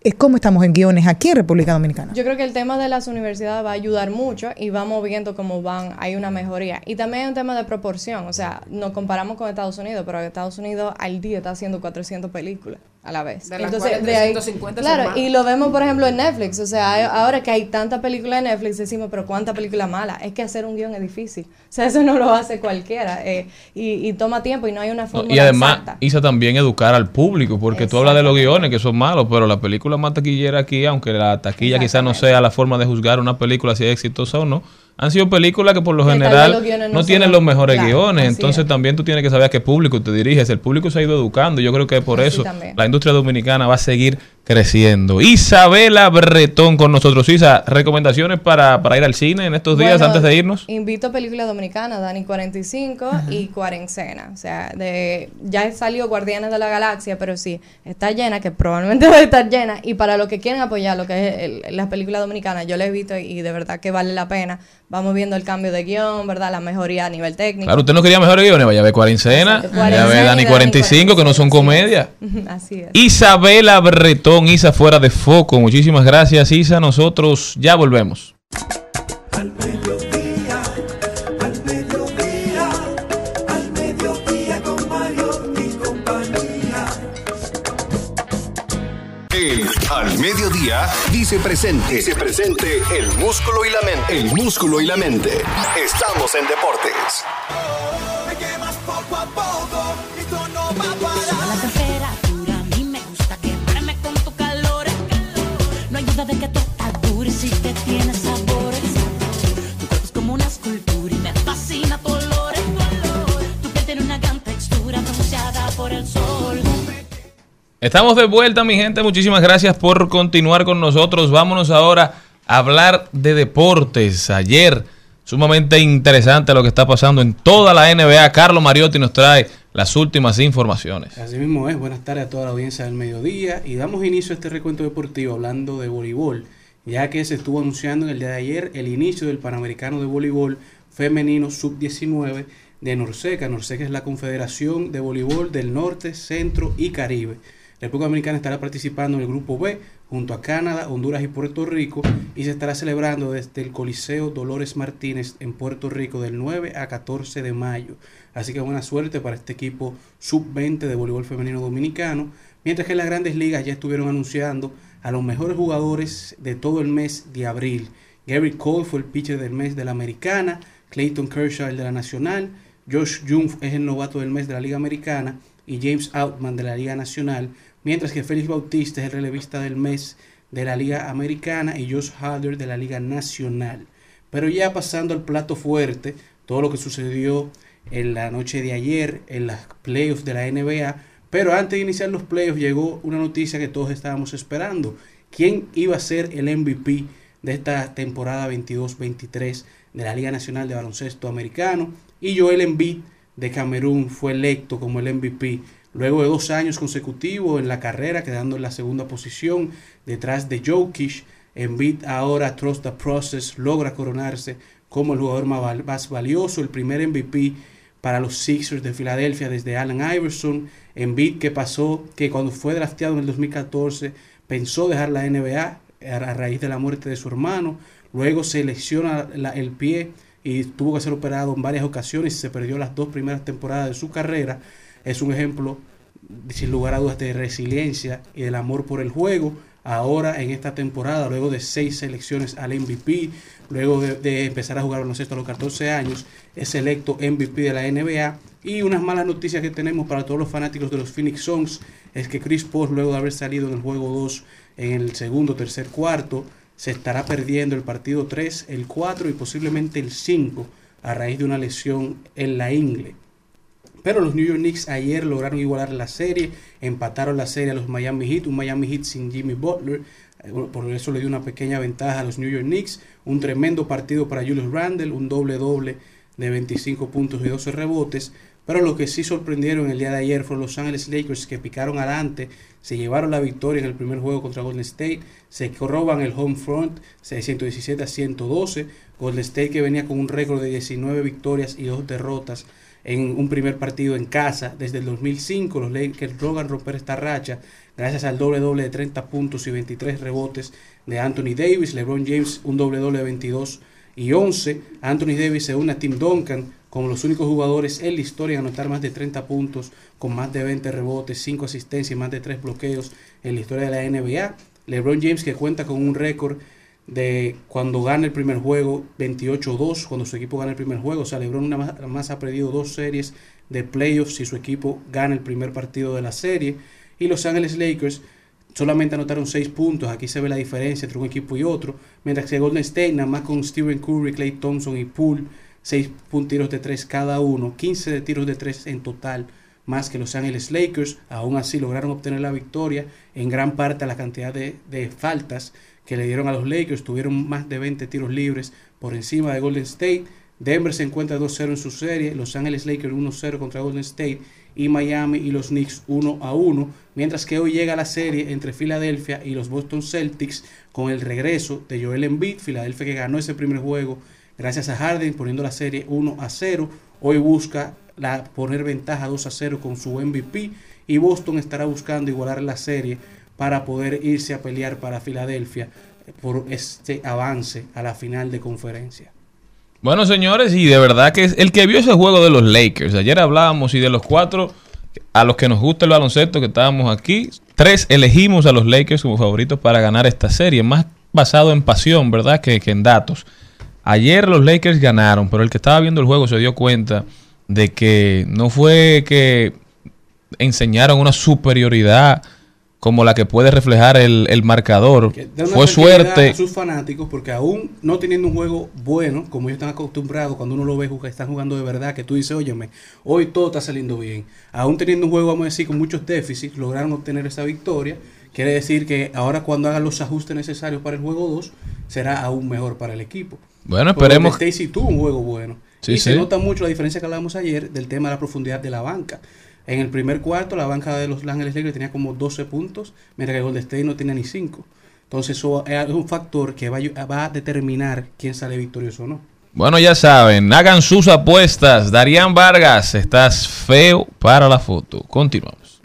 Es como estamos en guiones aquí en República Dominicana. Yo creo que el tema de las universidades va a ayudar mucho y vamos viendo cómo van, hay una mejoría. Y también hay un tema de proporción, o sea, nos comparamos con Estados Unidos, pero Estados Unidos al día está haciendo 400 películas a la vez. De las cuales de ahí- 350 claro, son y lo vemos por ejemplo en Netflix, o sea, hay- ahora que hay tantas películas en Netflix, decimos, pero ¿cuántas películas malas? Es que hacer un guion es difícil, o sea, eso no lo hace cualquiera eh, y, y toma tiempo y no hay una No, fórmula y además exacta. hizo también educar al público, porque tú hablas de los guiones que son malos, pero la película más taquillera aquí, aunque la taquilla quizás no sea la forma de juzgar una película si es exitosa o no, han sido películas que por lo general no tienen los- mejores claro, guiones, entonces es. también tú tienes que saber a qué público te diriges, el público se ha ido educando, yo creo que por Así eso también. la industria dominicana va a seguir creciendo. Isabela Bretón con nosotros. Isa, recomendaciones para, para ir al cine en estos días Bueno, antes de irnos. Invito a películas dominicanas, Dani 45 y Cuarencena. O sea, de, ya salió Guardianes de la Galaxia, pero sí, está llena, que probablemente [LAUGHS] debe estar llena. Y para los que quieren apoyar lo que es las películas dominicanas, yo las he visto y de verdad que vale la pena. Vamos viendo el cambio de guion, ¿verdad? La mejoría a nivel técnico. Claro, usted no quería mejores guiones, vaya a ver Cuarencena, vaya a ver Dani y Dani 45, que no son 45, comedia. [LAUGHS] Así es. Isabela Bretón, Isa fuera de foco. Muchísimas gracias, Isa. Nosotros ya volvemos. Al mediodía, al mediodía, al mediodía con Mario y compañía. El Al Mediodía dice presente. Dice presente el músculo y la mente. El músculo y la mente. Estamos en deportes. Tu cuerpo es como una escultura y me fascina tu olor. Tu piel tiene una gran textura por el sol. Estamos de vuelta, mi gente. Muchísimas gracias por continuar con nosotros. Vámonos ahora a hablar de deportes. Ayer, sumamente interesante lo que está pasando en toda la NBA. Carlos Mariotti nos trae las últimas informaciones. Así mismo es, buenas tardes a toda la audiencia del mediodía y damos inicio a este recuento deportivo hablando de voleibol, ya que se estuvo anunciando en el día de ayer el inicio del Panamericano de Voleibol Femenino Sub-19 de Norseca. Norseca es la Confederación de Voleibol del Norte, Centro y Caribe. La República Dominicana estará participando en el Grupo B junto a Canadá, Honduras y Puerto Rico y se estará celebrando desde el Coliseo Dolores Martínez en Puerto Rico del 9 a 14 de mayo. Así que buena suerte para este equipo sub-20 de voleibol femenino dominicano. Mientras que en las grandes ligas ya estuvieron anunciando a los mejores jugadores de todo el mes de abril. Gary Cole fue el pitcher del mes de la americana, Clayton Kershaw el de la nacional, Josh Jung es el novato del mes de la liga americana y James Outman de la liga nacional, mientras que Félix Bautista es el relevista del mes de la liga americana y Josh Halder de la liga nacional. Pero ya pasando al plato fuerte, todo lo que sucedió en la noche de ayer en las playoffs de la NBA. Pero antes de iniciar los playoffs llegó una noticia que todos estábamos esperando. ¿Quién iba a ser el MVP de esta temporada 22-23 de la Liga Nacional de Baloncesto Americano? Y Joel Embiid de Camerún fue electo como el MVP luego de dos años consecutivos en la carrera, quedando en la segunda posición detrás de Jokic. Embiid ahora, Trust the Process, logra coronarse como el jugador más, val- más valioso, el primer MVP para los Sixers de Filadelfia desde Allen Iverson. Embiid que pasó, que cuando fue drafteado en el 2014 pensó dejar la NBA a raíz de la muerte de su hermano. Luego se lesiona la- el pie y tuvo que ser operado en varias ocasiones y se perdió las dos primeras temporadas de su carrera. Es un ejemplo, sin lugar a dudas, de resiliencia y del amor por el juego. Ahora en esta temporada, luego de seis selecciones al MVP, luego de, empezar a jugar a los 14 años, es electo MVP de la NBA. Y unas malas noticias que tenemos para todos los fanáticos de los Phoenix Suns es que Chris Paul, luego de haber salido en el juego 2 en el segundo, tercer cuarto. Se estará perdiendo el partido 3, el 4 y posiblemente el 5 a raíz de una lesión en la ingle. Pero los New York Knicks ayer lograron igualar la serie, empataron la serie a los Miami Heat, un Miami Heat sin Jimmy Butler, eh, por eso le dio una pequeña ventaja a los New York Knicks, un tremendo partido para Julius Randle, un doble doble de 25 puntos y 12 rebotes, pero lo que sí sorprendieron el día de ayer fueron los Angeles Lakers que picaron adelante, se llevaron la victoria en el primer juego contra Golden State, se roban el home front 617 a 112, Golden State que venía con un récord de 19 victorias y 2 derrotas en un primer partido en casa. Desde el 2005, los Lakers logran romper esta racha gracias al doble doble de 30 puntos y 23 rebotes de Anthony Davis, LeBron James un doble doble de 22 y 11, Anthony Davis se une a Tim Duncan como los únicos jugadores en la historia en anotar más de 30 puntos, con más de 20 rebotes, 5 asistencias y más de 3 bloqueos en la historia de la NBA. LeBron James que cuenta con un récord de cuando gana el primer juego 28-2, cuando su equipo gana el primer juego. O sea, LeBron una más, más ha perdido dos series de playoffs si su equipo gana el primer partido de la serie. Y Los Ángeles Lakers solamente anotaron 6 puntos. Aquí se ve la diferencia entre un equipo y otro. Mientras que Golden State, nada más con Stephen Curry, Clay Thompson y Poole, 6 tiros de 3 cada uno, 15 de tiros de 3 en total, más que Los Ángeles Lakers. Aún así lograron obtener la victoria en gran parte a la cantidad de, de faltas que le dieron a los Lakers. Tuvieron más de 20 tiros libres por encima de Golden State. Denver se encuentra 2-0 en su serie. Los Ángeles Lakers 1-0 contra Golden State. Y Miami y los Knicks 1-1. Mientras que hoy llega la serie entre Filadelfia y los Boston Celtics con el regreso de Joel Embiid. Filadelfia que ganó ese primer juego gracias a Harden poniendo la serie 1-0. Hoy busca la, poner ventaja 2-0 con su MVP. Y Boston estará buscando igualar la serie para poder irse a pelear para Filadelfia por este avance a la final de conferencia. Bueno, señores, y de verdad que es el que vio ese juego de los Lakers, ayer hablábamos y de los cuatro a los que nos gusta el baloncesto que estábamos aquí, tres elegimos a los Lakers como favoritos para ganar esta serie, más basado en pasión, ¿verdad? Que, que en datos. Ayer los Lakers ganaron, pero el que estaba viendo el juego se dio cuenta de que no fue que enseñaron una superioridad como la que puede reflejar el, el marcador. Fue suerte. A sus fanáticos, porque aún no teniendo un juego bueno, como ellos están acostumbrados, cuando uno lo ve jugar, están jugando de verdad, que tú dices, óyeme, hoy todo está saliendo bien. Aún teniendo un juego, vamos a decir, con muchos déficits, lograron obtener esa victoria. Quiere decir que ahora cuando hagan los ajustes necesarios para el juego 2, será aún mejor para el equipo. Bueno, Porque esperemos. Stacy tuvo un juego bueno. Sí, y sí. se nota mucho la diferencia que hablábamos ayer del tema de la profundidad de la banca. En el primer cuarto, la banca de los Ángeles Lakers tenía como 12 puntos, mientras que Golden State no tenía ni 5. Entonces, eso es un factor que va, a- va a determinar quién sale victorioso o no. Bueno, ya saben, hagan sus apuestas. Darían Vargas, estás feo para la foto. Continuamos.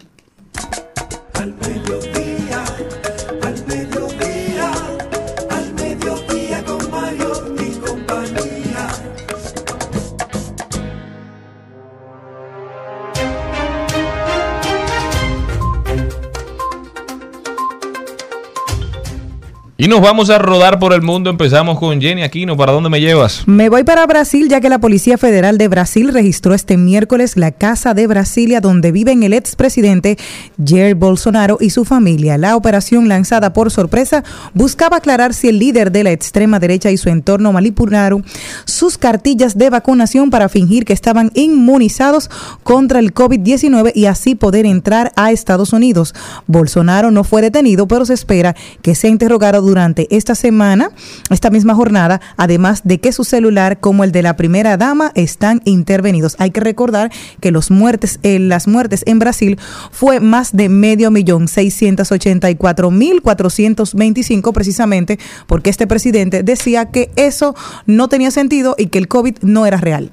Y nos vamos a rodar por el mundo. Empezamos con Jenny Aquino. ¿Para dónde me llevas? Me voy para Brasil ya que la Policía Federal de Brasil registró este miércoles la casa de Brasilia donde viven el expresidente Jair Bolsonaro y su familia. La operación lanzada por sorpresa buscaba aclarar si el líder de la extrema derecha y su entorno manipularon sus cartillas de vacunación para fingir que estaban inmunizados contra el COVID-19 y así poder entrar a Estados Unidos. Bolsonaro no fue detenido, pero se espera que sea interrogado durante esta semana, esta misma jornada, además de que su celular como el de la primera dama están intervenidos. Hay que recordar que los muertes, eh, las muertes en Brasil fue más de medio millón, 684 mil 425 precisamente, porque este presidente decía que eso no tenía sentido y que el COVID no era real.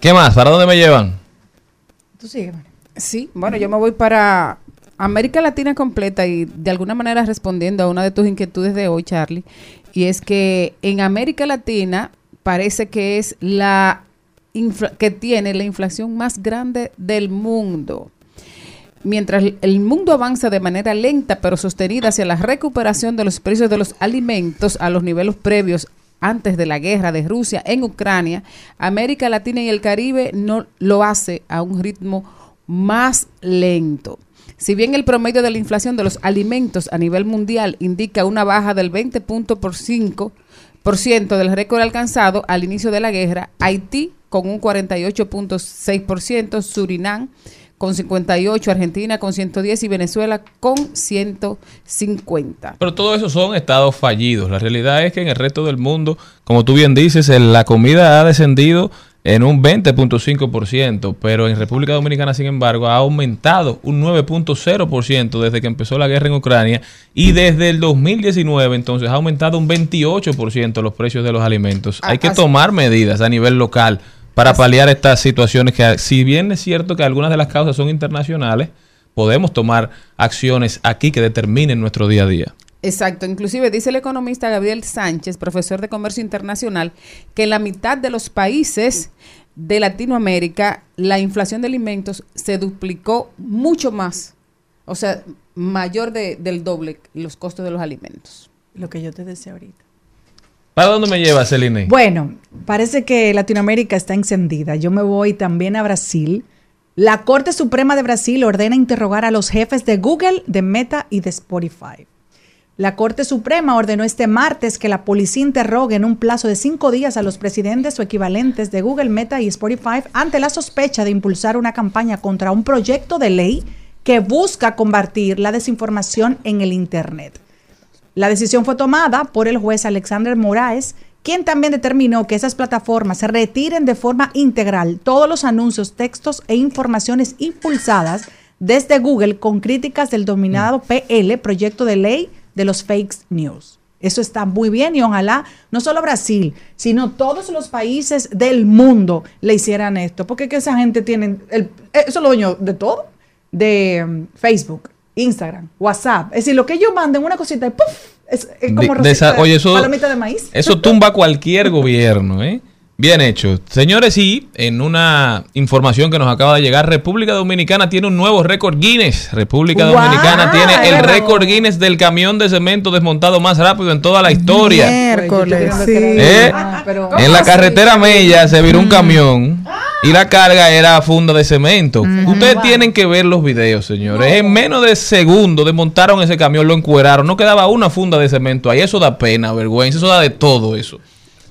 ¿Qué más? ¿Para dónde me llevan? Tú sigue. Sí, bueno, yo me voy para América Latina completa y de alguna manera respondiendo a una de tus inquietudes de hoy, Charlie, y es que en América Latina parece que es la que tiene la inflación más grande del mundo. Mientras el mundo avanza de manera lenta pero sostenida hacia la recuperación de los precios de los alimentos a los niveles previos antes de la guerra de Rusia en Ucrania, América Latina y el Caribe no lo hace a un ritmo más lento. Si bien el promedio de la inflación de los alimentos a nivel mundial indica una baja del 20 puntos por 5 por ciento del récord alcanzado al inicio de la guerra, Haití con un 48.6%, Surinam con 58, Argentina con 110 y Venezuela con 150. Pero todo eso son estados fallidos. La realidad es que en el resto del mundo, como tú bien dices, el- la comida ha descendido en un 20.5%, pero en República Dominicana, sin embargo, ha aumentado un 9.0% desde que empezó la guerra en Ucrania y desde el 2019 entonces ha aumentado un 28% los precios de los alimentos. Hay que tomar medidas a nivel local para paliar estas situaciones que, si bien es cierto que algunas de las causas son internacionales, podemos tomar acciones aquí que determinen nuestro día a día. Exacto, inclusive dice el economista Gabriel Sánchez, profesor de comercio internacional, que en la mitad de los países de Latinoamérica la inflación de alimentos se duplicó mucho más, o sea, mayor de- del doble los costos de los alimentos. Lo que yo te decía ahorita. ¿Para dónde me lleva, Celine? Bueno, parece que Latinoamérica está encendida. Yo me voy también a Brasil. La Corte Suprema de Brasil ordena interrogar a los jefes de Google, de Meta y de Spotify. La Corte Suprema ordenó este martes que la policía interrogue en un plazo de cinco días a los presidentes o equivalentes de Google, Meta y Spotify ante la sospecha de impulsar una campaña contra un proyecto de ley que busca combatir la desinformación en el Internet. La decisión fue tomada por el juez Alexander Moraes, quien también determinó que esas plataformas retiren de forma integral todos los anuncios, textos e informaciones impulsadas desde Google con críticas del dominado PL, proyecto de ley de los fake news. Eso está muy bien y ojalá no solo Brasil, sino todos los países del mundo le hicieran esto, porque que esa gente tiene, el, eso es lo dueño de todo, de mm, Facebook, Instagram, WhatsApp. Es decir, lo que ellos manden, una cosita y ¡puf! Es, es como De- de esa- rosita- oye, eso- palomita de maíz. Eso tumba cualquier [LAUGHS] gobierno, ¿eh? Bien hecho. Señores, y en una información que nos acaba de llegar, República Dominicana tiene un nuevo récord Guinness. República ¡Wow! Dominicana tiene el récord Guinness del camión de cemento desmontado más rápido en toda la historia. Miércoles, sí. ¿Eh? Ah, pero- En la carretera Mella se viró un camión y la carga era funda de cemento. Ustedes tienen que ver los videos, señores. En menos de segundos desmontaron ese camión, lo encueraron. No quedaba una funda de cemento ahí. Eso da pena, vergüenza. Eso da de todo eso.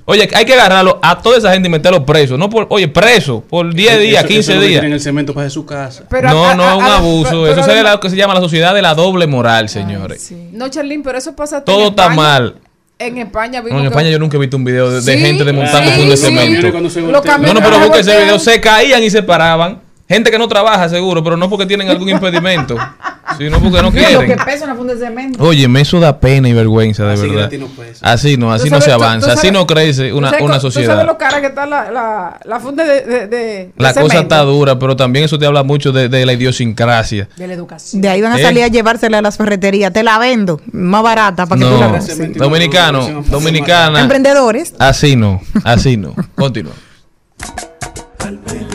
Oye, hay que agarrarlo a toda esa gente y meterlo preso. No por, oye, preso por 10 días, Eso- 15 eso es lo que días. tienen el cemento para su casa. no, a- no a- es un a- abuso. pero- eso pero es lo que se llama la sociedad de la doble moral, señores. No, Charlene, pero eso pasa Todo en está España. mal. En España No, vimos en que- España yo nunca he visto un video de, de Sí, gente desmontando sí, de sí. cemento. No, no, pero busca ese video. Se caían y se paraban. Gente que no trabaja, seguro, pero no porque tienen algún impedimento, [LAUGHS] sino porque no Mira lo que quieren. pesa una funda de cemento. Oye, eso da pena y vergüenza, de Así verdad. gratis no pesa. Así no, así no se tú- tú avanza, así sabes- no crece ¿Tú una, sabes una co- ¿Tú sabes sociedad. lo cara que está la, la, la funda de, de, de- de La cosa cemento? está dura, pero también eso te habla mucho de, de la idiosincrasia. De la educación. De ahí van a ¿Eh? salir a llevársela a las ferreterías. Te la vendo más barata para que tú la cemento dominicano, no- no- no- dominicana. Emprendedores. Así no, así no. Continúa. [LAUGHS]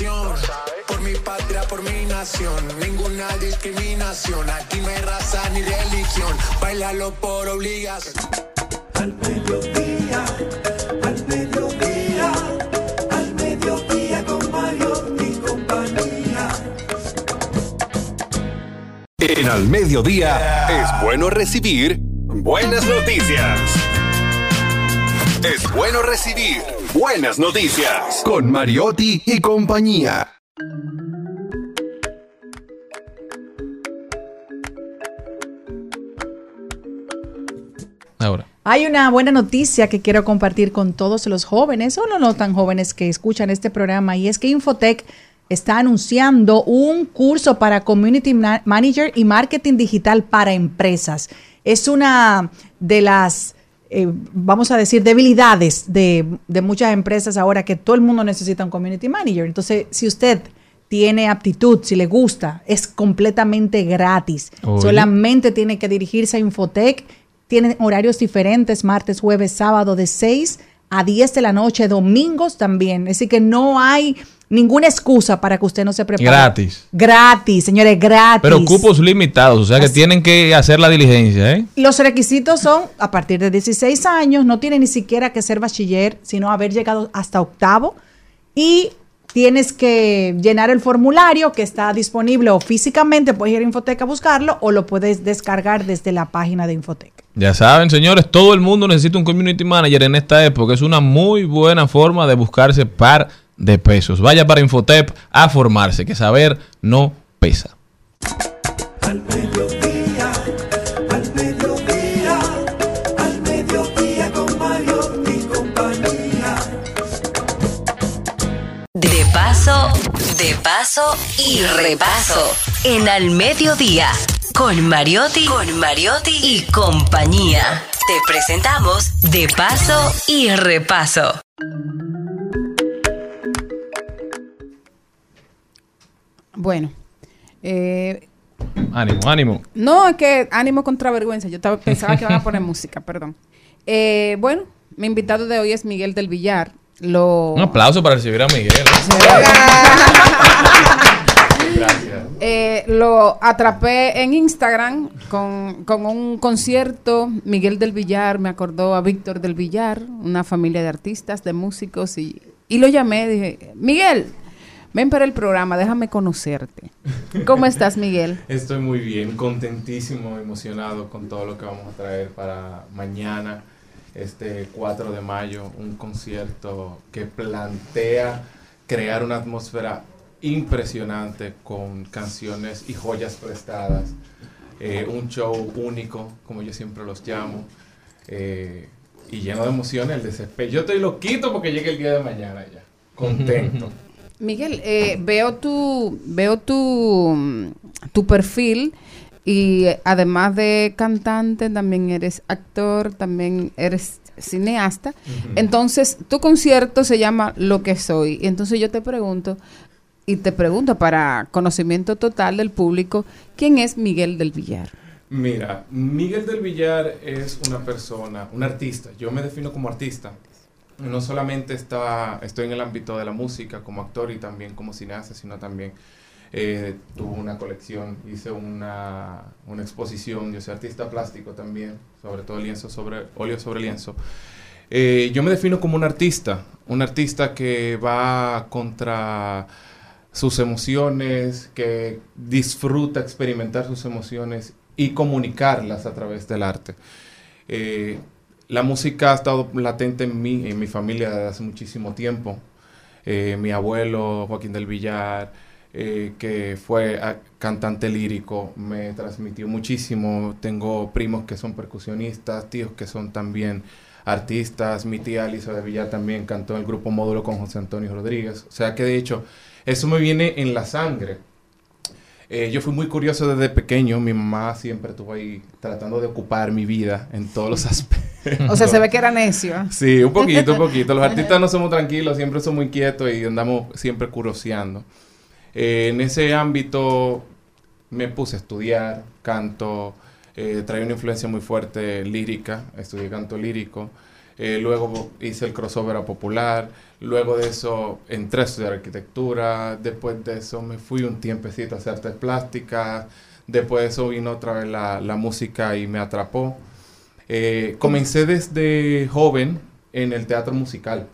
Por mi patria, por mi nación, ninguna discriminación. Aquí no hay raza ni religión, bailalo por obligación. Al mediodía, al mediodía, al mediodía con Mario y compañía. En Al Mediodía es bueno recibir buenas noticias. Es bueno recibir buenas noticias. Con Mariotti y compañía. Ahora. Hay una buena noticia que quiero compartir con todos los jóvenes o no, no tan jóvenes que escuchan este programa y es que Infotech está anunciando un curso para Community Ma- Manager y Marketing Digital para empresas. Es una de las, eh, vamos a decir, debilidades de, de muchas empresas ahora que todo el mundo necesita un Community Manager. Entonces, si usted tiene aptitud, si le gusta, es completamente gratis. Solamente tiene que dirigirse a Infotech. Tienen horarios diferentes, martes, jueves, sábado, de 6 a 10 de la noche, domingos también. Así que no hay ninguna excusa para que usted no se prepare. Gratis. Gratis, señores, gratis. Pero cupos limitados, o sea que tienen que hacer la diligencia, ¿eh? Los requisitos son a partir de 16 años, no tiene ni siquiera que ser bachiller, sino haber llegado hasta octavo y tienes que llenar el formulario que está disponible o físicamente, puedes ir a Infoteca a buscarlo o lo puedes descargar desde la página de Infoteca. Ya saben, señores, todo el mundo necesita un community manager en esta época. Es una muy buena forma de buscarse par de pesos. Vaya para Infotep a formarse, que saber no pesa. Al mediodía, al mediodía, al mediodía con Mario y compañía. De paso, de paso y repaso. En Al Mediodía, con Mariotti, con Mariotti y compañía. Te presentamos De paso y repaso. Bueno, eh, Ánimo, ánimo. no es que ánimo contra vergüenza. Yo estaba- pensaba que iban a poner música, [LAUGHS] perdón. Eh, bueno, mi invitado de hoy es Miguel del Villar. Lo, Un aplauso para recibir a Miguel. Gracias. [LAUGHS] Eh, lo atrapé en Instagram con, con un concierto. Miguel del Villar me acordó a Víctor del Villar, una familia de artistas, de músicos, y, y lo llamé. Dije, Miguel, ven para el programa, déjame conocerte. ¿Cómo estás, Miguel? [LAUGHS] Estoy muy bien, contentísimo, emocionado con todo lo que vamos a traer para mañana, este 4 de mayo, un concierto que plantea crear una atmósfera impresionante con canciones y joyas prestadas, eh, un show único, como yo siempre los llamo, eh, y lleno de emociones, el desespero. Yo estoy loquito porque llegue el día de mañana ya, contento. [LAUGHS] Miguel, eh, veo tu veo tu, tu perfil y eh, además de cantante también eres actor, también eres cineasta. Entonces, tu concierto se llama Lo que soy. Y entonces yo te pregunto y te pregunto para conocimiento total del público, ¿quién es Miguel del Villar? Mira, Miguel del Villar es una persona, un artista. Yo me defino como artista. No solamente está, estoy en el ámbito de la música como actor y también como cineasta, sino también eh, tuve una colección, hice una, una exposición, yo soy artista plástico también, sobre todo lienzo sobre, óleo sobre lienzo. Eh, yo me defino como un artista, un artista que va contra sus emociones, que disfruta experimentar sus emociones y comunicarlas a través del arte. Eh, la música ha estado latente en mí, en mi familia desde hace muchísimo tiempo. Eh, mi abuelo, Joaquín del Villar, eh, que fue ah, cantante lírico, me transmitió muchísimo. Tengo primos que son percusionistas, tíos que son también artistas. Mi tía Alicia de Villar también cantó en el grupo Módulo con José Antonio Rodríguez. O sea que de hecho, eso me viene en la sangre. Eh, yo fui muy curioso desde pequeño. Mi mamá siempre estuvo ahí tratando de ocupar mi vida en todos los [LAUGHS] aspectos. O sea, se ve que era necio. Sí, un poquito, un [LAUGHS] poquito. Los artistas no somos tranquilos, siempre somos inquietos y andamos siempre curioseando. Eh, en ese ámbito me puse a estudiar canto, eh, traía una influencia muy fuerte lírica, estudié canto lírico. Eh, luego hice el crossover a popular. Luego de eso entré a estudiar arquitectura. Después de eso me fui un tiempecito a hacer artes plásticas. Después de eso vino otra vez la, la música y me atrapó. Eh, comencé desde joven en el teatro musical,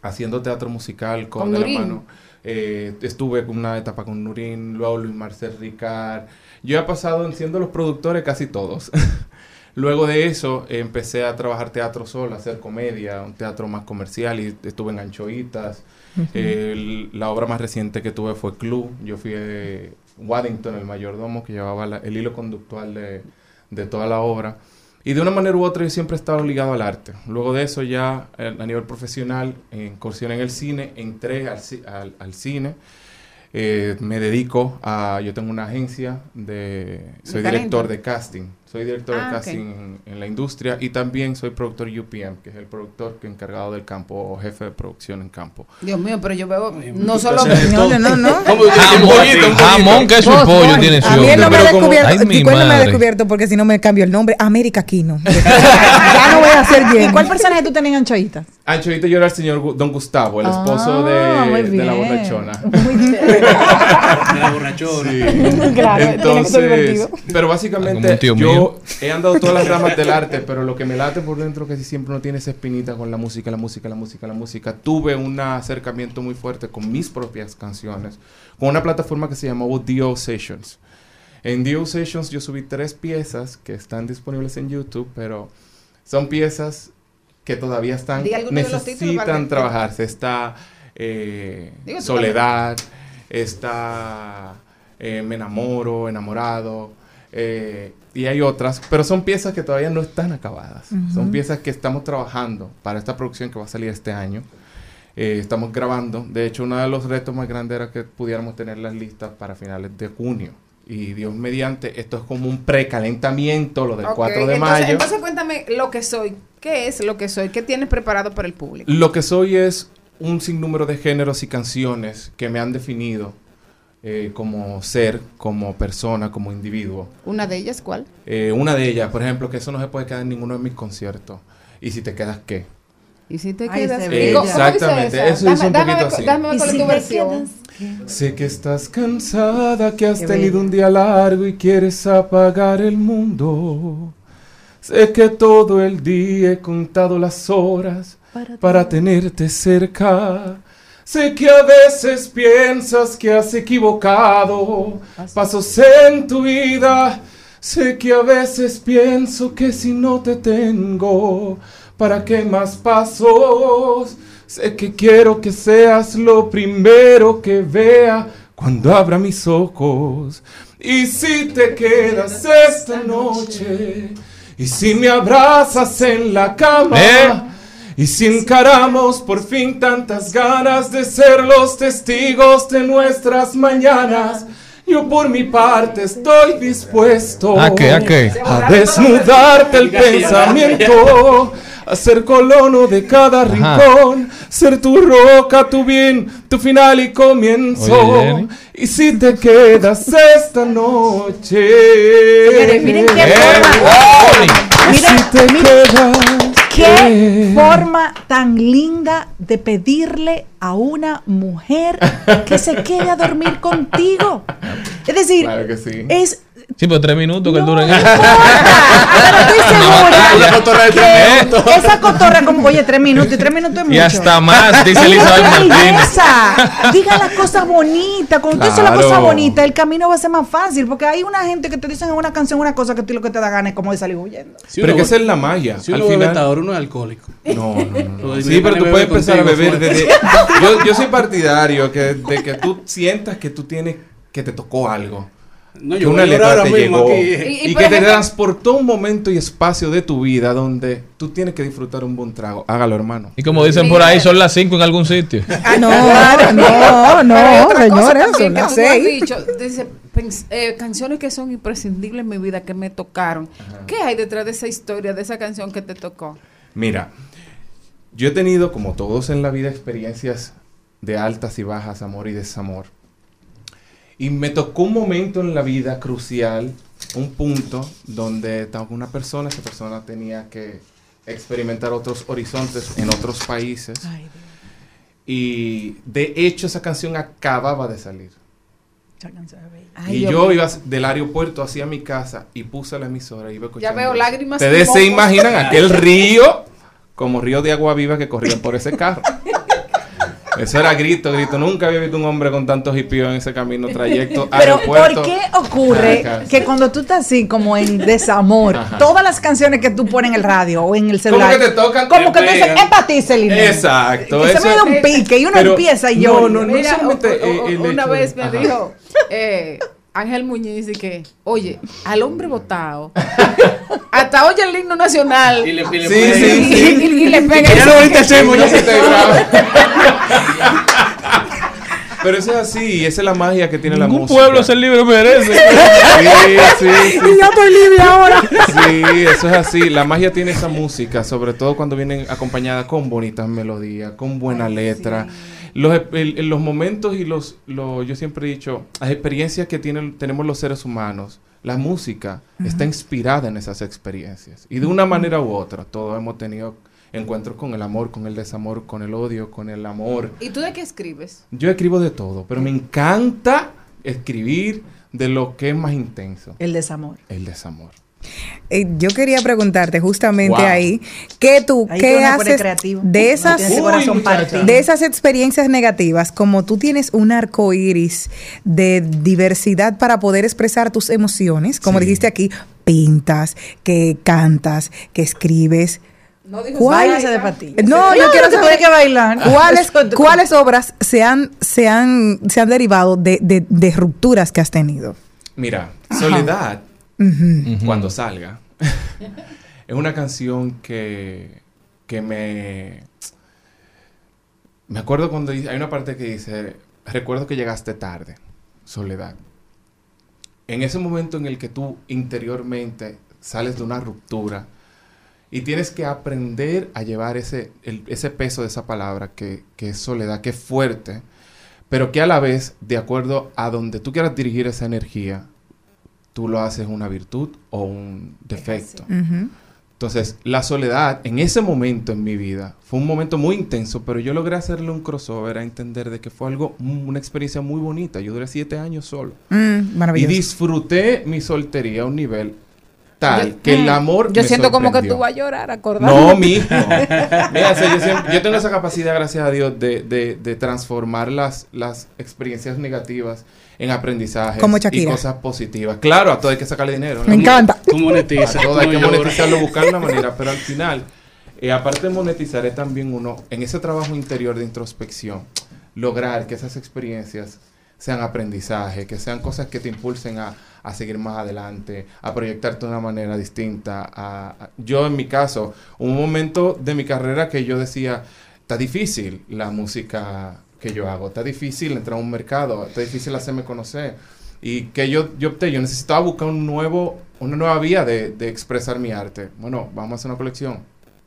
haciendo teatro musical con, Con de la mano. Eh, estuve con una etapa con Nurín, luego Luis Marcel Ricard. Yo he pasado en siendo los productores casi todos. [LAUGHS] Luego de eso empecé a trabajar teatro solo, a hacer comedia, un teatro más comercial y estuve en Anchoitas. La obra más reciente que tuve fue Club. Yo fui eh, Waddington, el mayordomo, que llevaba la- el hilo conductual de, de toda la obra. Y de una manera u otra yo siempre he estado ligado al arte. Luego de eso ya eh, a nivel profesional, incursioné en el cine, entré al, al- al cine. Eh, me dedico a, yo tengo una agencia de, soy director de casting, Soy director Ah, de casting en, en la industria y también soy productor UPM, que es el productor que encargado del campo o jefe de producción en campo. Dios mío, pero yo veo no solo No, no, no, no. ¿Cómo tú tienes un Jamón, un jamón, queso y pollo tiene ese A mí él no hombre. me ha Pero como- descubierto, mi Ticuel no me ha madre. descubierto porque si no me cambio el nombre, América Quino. [LAUGHS] ya no voy a hacer bien. ¿Y cuál personaje tú tenías en Choita? Anchoita yo era el señor Don Gustavo, el esposo Ah, muy de, de la bien. borrachona. [LAUGHS] De la borrachona. Claro, tiene que ser Entonces, divertido. pero básicamente un tío yo he andado todas las [LAUGHS] ramas del arte, pero lo que me late por dentro que si siempre no tiene esa espinita con la música, la música, la música, la música. Tuve un acercamiento muy fuerte con mis propias canciones, con una plataforma que se llamaba Dio Sessions. En Dio Sessions yo subí tres piezas que están disponibles en YouTube, pero son piezas que todavía están necesitan que- trabajarse. Está eh, Soledad, está eh, Me enamoro, enamorado, eh, y hay otras, pero son piezas que todavía no están acabadas. Son piezas que estamos trabajando para esta producción que va a salir este año. Eh, estamos grabando. De hecho, uno de los retos más grandes era que pudiéramos tener las listas para finales de junio. Y Dios mediante, esto es como un precalentamiento, lo del Ok, 4 de entonces, mayo. Entonces cuéntame lo que soy. ¿Qué es lo que soy? ¿Qué tienes preparado para el público? Lo que soy es un sinnúmero de géneros y canciones que me han definido eh, como ser, como persona, como individuo. Una de ellas, ¿cuál? Eh, una de ellas, por ejemplo, que eso no se puede quedar en ninguno de mis conciertos. ¿Y si te quedas qué? Y si te Ay, quedas. se ve ¿Cómo- ella. cómo dice Exactamente, eso dice un Dame- poquito dame- así. Dame ¿Y cuál es si tu versión. Sé que estás cansada, que has Qué tenido bello. un día largo y quieres apagar el mundo. Sé que todo el día he contado las horas para tenerte cerca. Sé que a veces piensas que has equivocado pasos en tu vida. Sé que a veces pienso que si no te tengo, ¿para qué más pasos? Sé que quiero que seas lo primero que vea cuando abra mis ojos. Y si te quedas esta noche, y si me abrazas en la cama, ¿Eh? Y si encaramos por fin tantas ganas de ser los testigos de nuestras mañanas, yo por mi parte estoy dispuesto ¿A qué? ¿A qué? a desnudarte el pensamiento, a ser colono de cada Ajá. rincón, ser tu roca, tu bien, tu final y comienzo. Oye, y si te quedas esta noche, Señores, miren qué Eh, forma. y Miren, si te miren quedas, qué forma tan linda de pedirle a una mujer que se quede a dormir contigo. Es decir, Claro que sí. es Sí, pero tres minutos que No duran. Pero estoy [LAUGHS] segura Una cotorra de tres minutos. esa cotorra como, oye, tres minutos y tres minutos es mucho. Y hasta más, dice Elizabeth Diga Martínez. Diga las cosas bonitas. Cuando tú dices las Claro. cosas bonitas, el camino va a ser más fácil. Porque hay una gente que te dicen en una canción una cosa que ti lo que te da ganas es como de salir huyendo. Si Pero que esa es la magia. Si Al uno final- Tauro, uno es alcohólico. No, no, no, no. [LAUGHS] Sí, pero tú puedes empezar a beber desde... [LAUGHS] Yo, yo soy partidario que, de que tú sientas que tú tienes... Que te tocó algo. No, que yo una voy a llorar letra te llegó. aquí. Y- Y, y por que te transportó un momento y espacio de tu vida donde tú tienes que disfrutar un buen trago. Hágalo, hermano. Y como dicen por ahí, son las 5 en algún sitio. Ah, no, [LAUGHS] no, no, señores, son que las tú no has seis. dicho, dice, pens- eh, canciones que son imprescindibles en mi vida, que me tocaron. ¿Qué hay detrás de esa historia, de esa canción que te tocó? Mira, yo he tenido, como todos en la vida, experiencias de altas y bajas, amor y desamor. Y me tocó un momento en la vida crucial, un punto donde estaba con una persona, esa persona tenía que experimentar otros horizontes en otros países. Y de hecho esa canción acababa de salir. Ay, y yo iba del aeropuerto hacia mi casa y puse la emisora y iba Ya escuchando veo eso. lágrimas. Ustedes se imaginan aquel [LAUGHS] río como río de agua viva que corría por ese carro. [LAUGHS] Eso era grito, grito. Nunca había visto un hombre con tantos hipíos en ese camino, trayecto, [LAUGHS] Pero aeropuerto. ¿por qué ocurre que cuando tú estás así como en desamor, Ajá. todas las canciones que tú pones en el radio o en el Como celular, que te tocan, como te que tú dices, pegan. es para ti, Celine. Exacto. Y se me da un pique y uno Pero- empieza y no, yo. no, no Mira, solamente o- o- el- el una hecho vez me Ajá. dijo eh, Ángel Muñiz y que, oye, al hombre votado, [LAUGHS] hasta oye el himno nacional Y le, y le Sí, pega. sí, sí. y, [LAUGHS] y le pega Ya ahorita hacemos, ya se te [LAUGHS] graba. Pero eso es así, esa es la magia que tiene la música. pueblo ser libre merece. Sí, sí, sí. Y yo estoy libre ahora. Sí, eso es así. La magia tiene esa música, sobre todo cuando vienen acompañada con bonitas melodías, con buena letra. Los, el- los momentos y los, los- yo siempre he dicho, las experiencias que tienen, tenemos los seres humanos, la música está inspirada en esas experiencias. Y de una manera u otra, todos hemos tenido encuentros con el amor, con el desamor, con el odio, con el amor. ¿Y tú de qué escribes? Yo escribo de todo, pero me encanta escribir de lo que es más intenso, El desamor. el desamor. Eh, yo quería preguntarte justamente Wow. ahí, ¿qué tú, Ahí qué haces de esas, de esas experiencias negativas, como tú tienes un arco iris de diversidad para poder expresar tus emociones, como Sí. dijiste aquí, pintas, que cantas, que escribes. No dijo ¿Cuál- de patilla. No, yo quiero que saber que bailar. ¿Cuáles, [LAUGHS] cuáles obras se han, se han, se han derivado de, de- de rupturas que has tenido? Mira, Soledad, Cuando salga, [LAUGHS] es una canción que, que me... Me acuerdo cuando hay una parte que dice, recuerdo que llegaste tarde, Soledad. En ese momento en el que tú interiormente sales de una ruptura y tienes que aprender a llevar ese, ese peso de esa palabra que, que es soledad, que es fuerte, pero que a la vez, de acuerdo a donde tú quieras dirigir esa energía, tú lo haces una virtud o un defecto. Entonces, la soledad en ese momento en mi vida fue un momento muy intenso, pero yo logré hacerle un crossover a entender de que fue algo, mm, una experiencia muy bonita. Yo duré siete años solo. Mm, Y disfruté mi soltería a un nivel tal que el Mm, amor Yo me siento como que tú vas a llorar, acordado. No, mijo. [LAUGHS] Mira, o sea, yo, siempre- yo tengo esa capacidad, gracias a Dios, de, de- de transformar las, las experiencias negativas en aprendizajes Como y cosas positivas. Claro, a todo hay que sacarle dinero. Me encanta. Tú monetizas. A todo hay que monetizarlo, buscar una manera, pero al final, eh, aparte de monetizar, es también uno, en ese trabajo interior de introspección, lograr que esas experiencias sean aprendizaje, que sean cosas que te impulsen a, a seguir más adelante, a proyectarte de una manera distinta. a- a- yo en mi caso, un momento de mi carrera que yo decía, está difícil la música que yo hago, está difícil entrar a un mercado, está difícil hacerme conocer. Y que yo, yo opté, yo necesitaba buscar un nuevo, una nueva vía de, de expresar mi arte. Bueno, vamos a hacer una colección,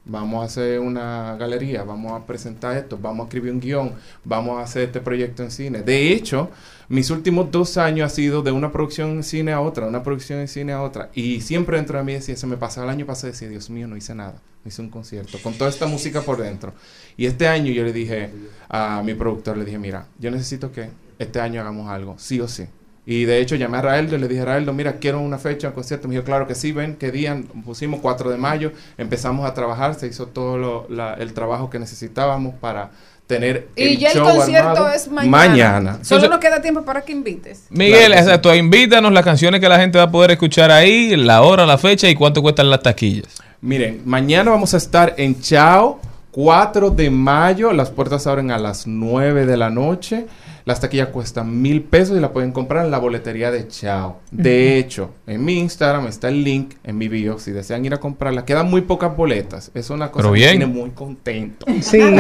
vamos a hacer una galería, vamos a presentar esto, vamos a escribir un guion, vamos a hacer este proyecto en cine. De hecho, mis últimos dos años ha sido de una producción en cine a otra, una producción en cine a otra. Y siempre dentro de mí decía, se me pasaba el año pasado, decía, Dios mío, no hice nada, no hice un concierto, con toda esta música por dentro. Y este año yo le dije a mi productor, le dije, mira, yo necesito que este año hagamos algo, sí o sí. Y de hecho llamé a Raeldo y le dije, Raeldo, mira, quiero una fecha, un concierto. Me dijo, claro que sí, ven, qué día, pusimos 4 de mayo, empezamos a trabajar, se hizo todo lo- la- el trabajo que necesitábamos para tener Y el ya el show concierto armado es mañana. Mañana. Solo nos queda tiempo para que invites. Miguel, Claro que sí. exacto, invítanos las canciones que la gente va a poder escuchar ahí, la hora, la fecha y cuánto cuestan las taquillas. Miren, mañana vamos a estar en Chao, 4 de mayo. Las puertas abren a las 9 de la noche. Las taquillas cuestan mil pesos y la pueden comprar en la boletería de Chao. De hecho, en mi Instagram está el link en mi bio. Si desean ir a comprarla, quedan muy pocas boletas. Es una cosa Pero que bien. me tiene muy contento. Sí. [LAUGHS]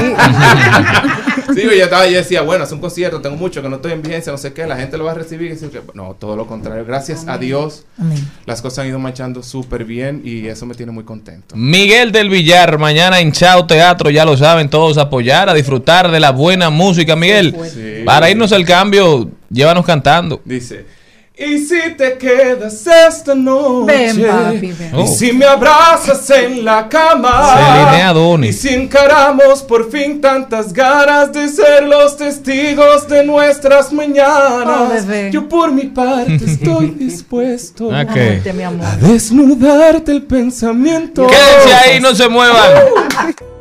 Sí, [LAUGHS] yo estaba, yo decía, bueno, es un concierto, tengo mucho que no estoy en vigencia, no sé qué, la gente lo va a recibir. Y decir que, no, todo lo contrario. Gracias a Dios, Amén. las cosas han ido marchando súper bien y eso me tiene muy contento. Miguel del Villar, mañana en Chao Teatro, ya lo saben todos, apoyar, a disfrutar de la buena música. Miguel, Sí. para irnos al cambio, llévanos cantando. Dice. Y si te quedas esta noche Ven, papi, ven. Oh. Y si me abrazas en la cama. Y si encaramos por fin tantas ganas De ser los testigos de nuestras mañanas Oh. Yo por mi parte estoy [LAUGHS] dispuesto Ok. Amarte, mi amor. A desnudarte el pensamiento Quédense ahí, no se muevan. [LAUGHS]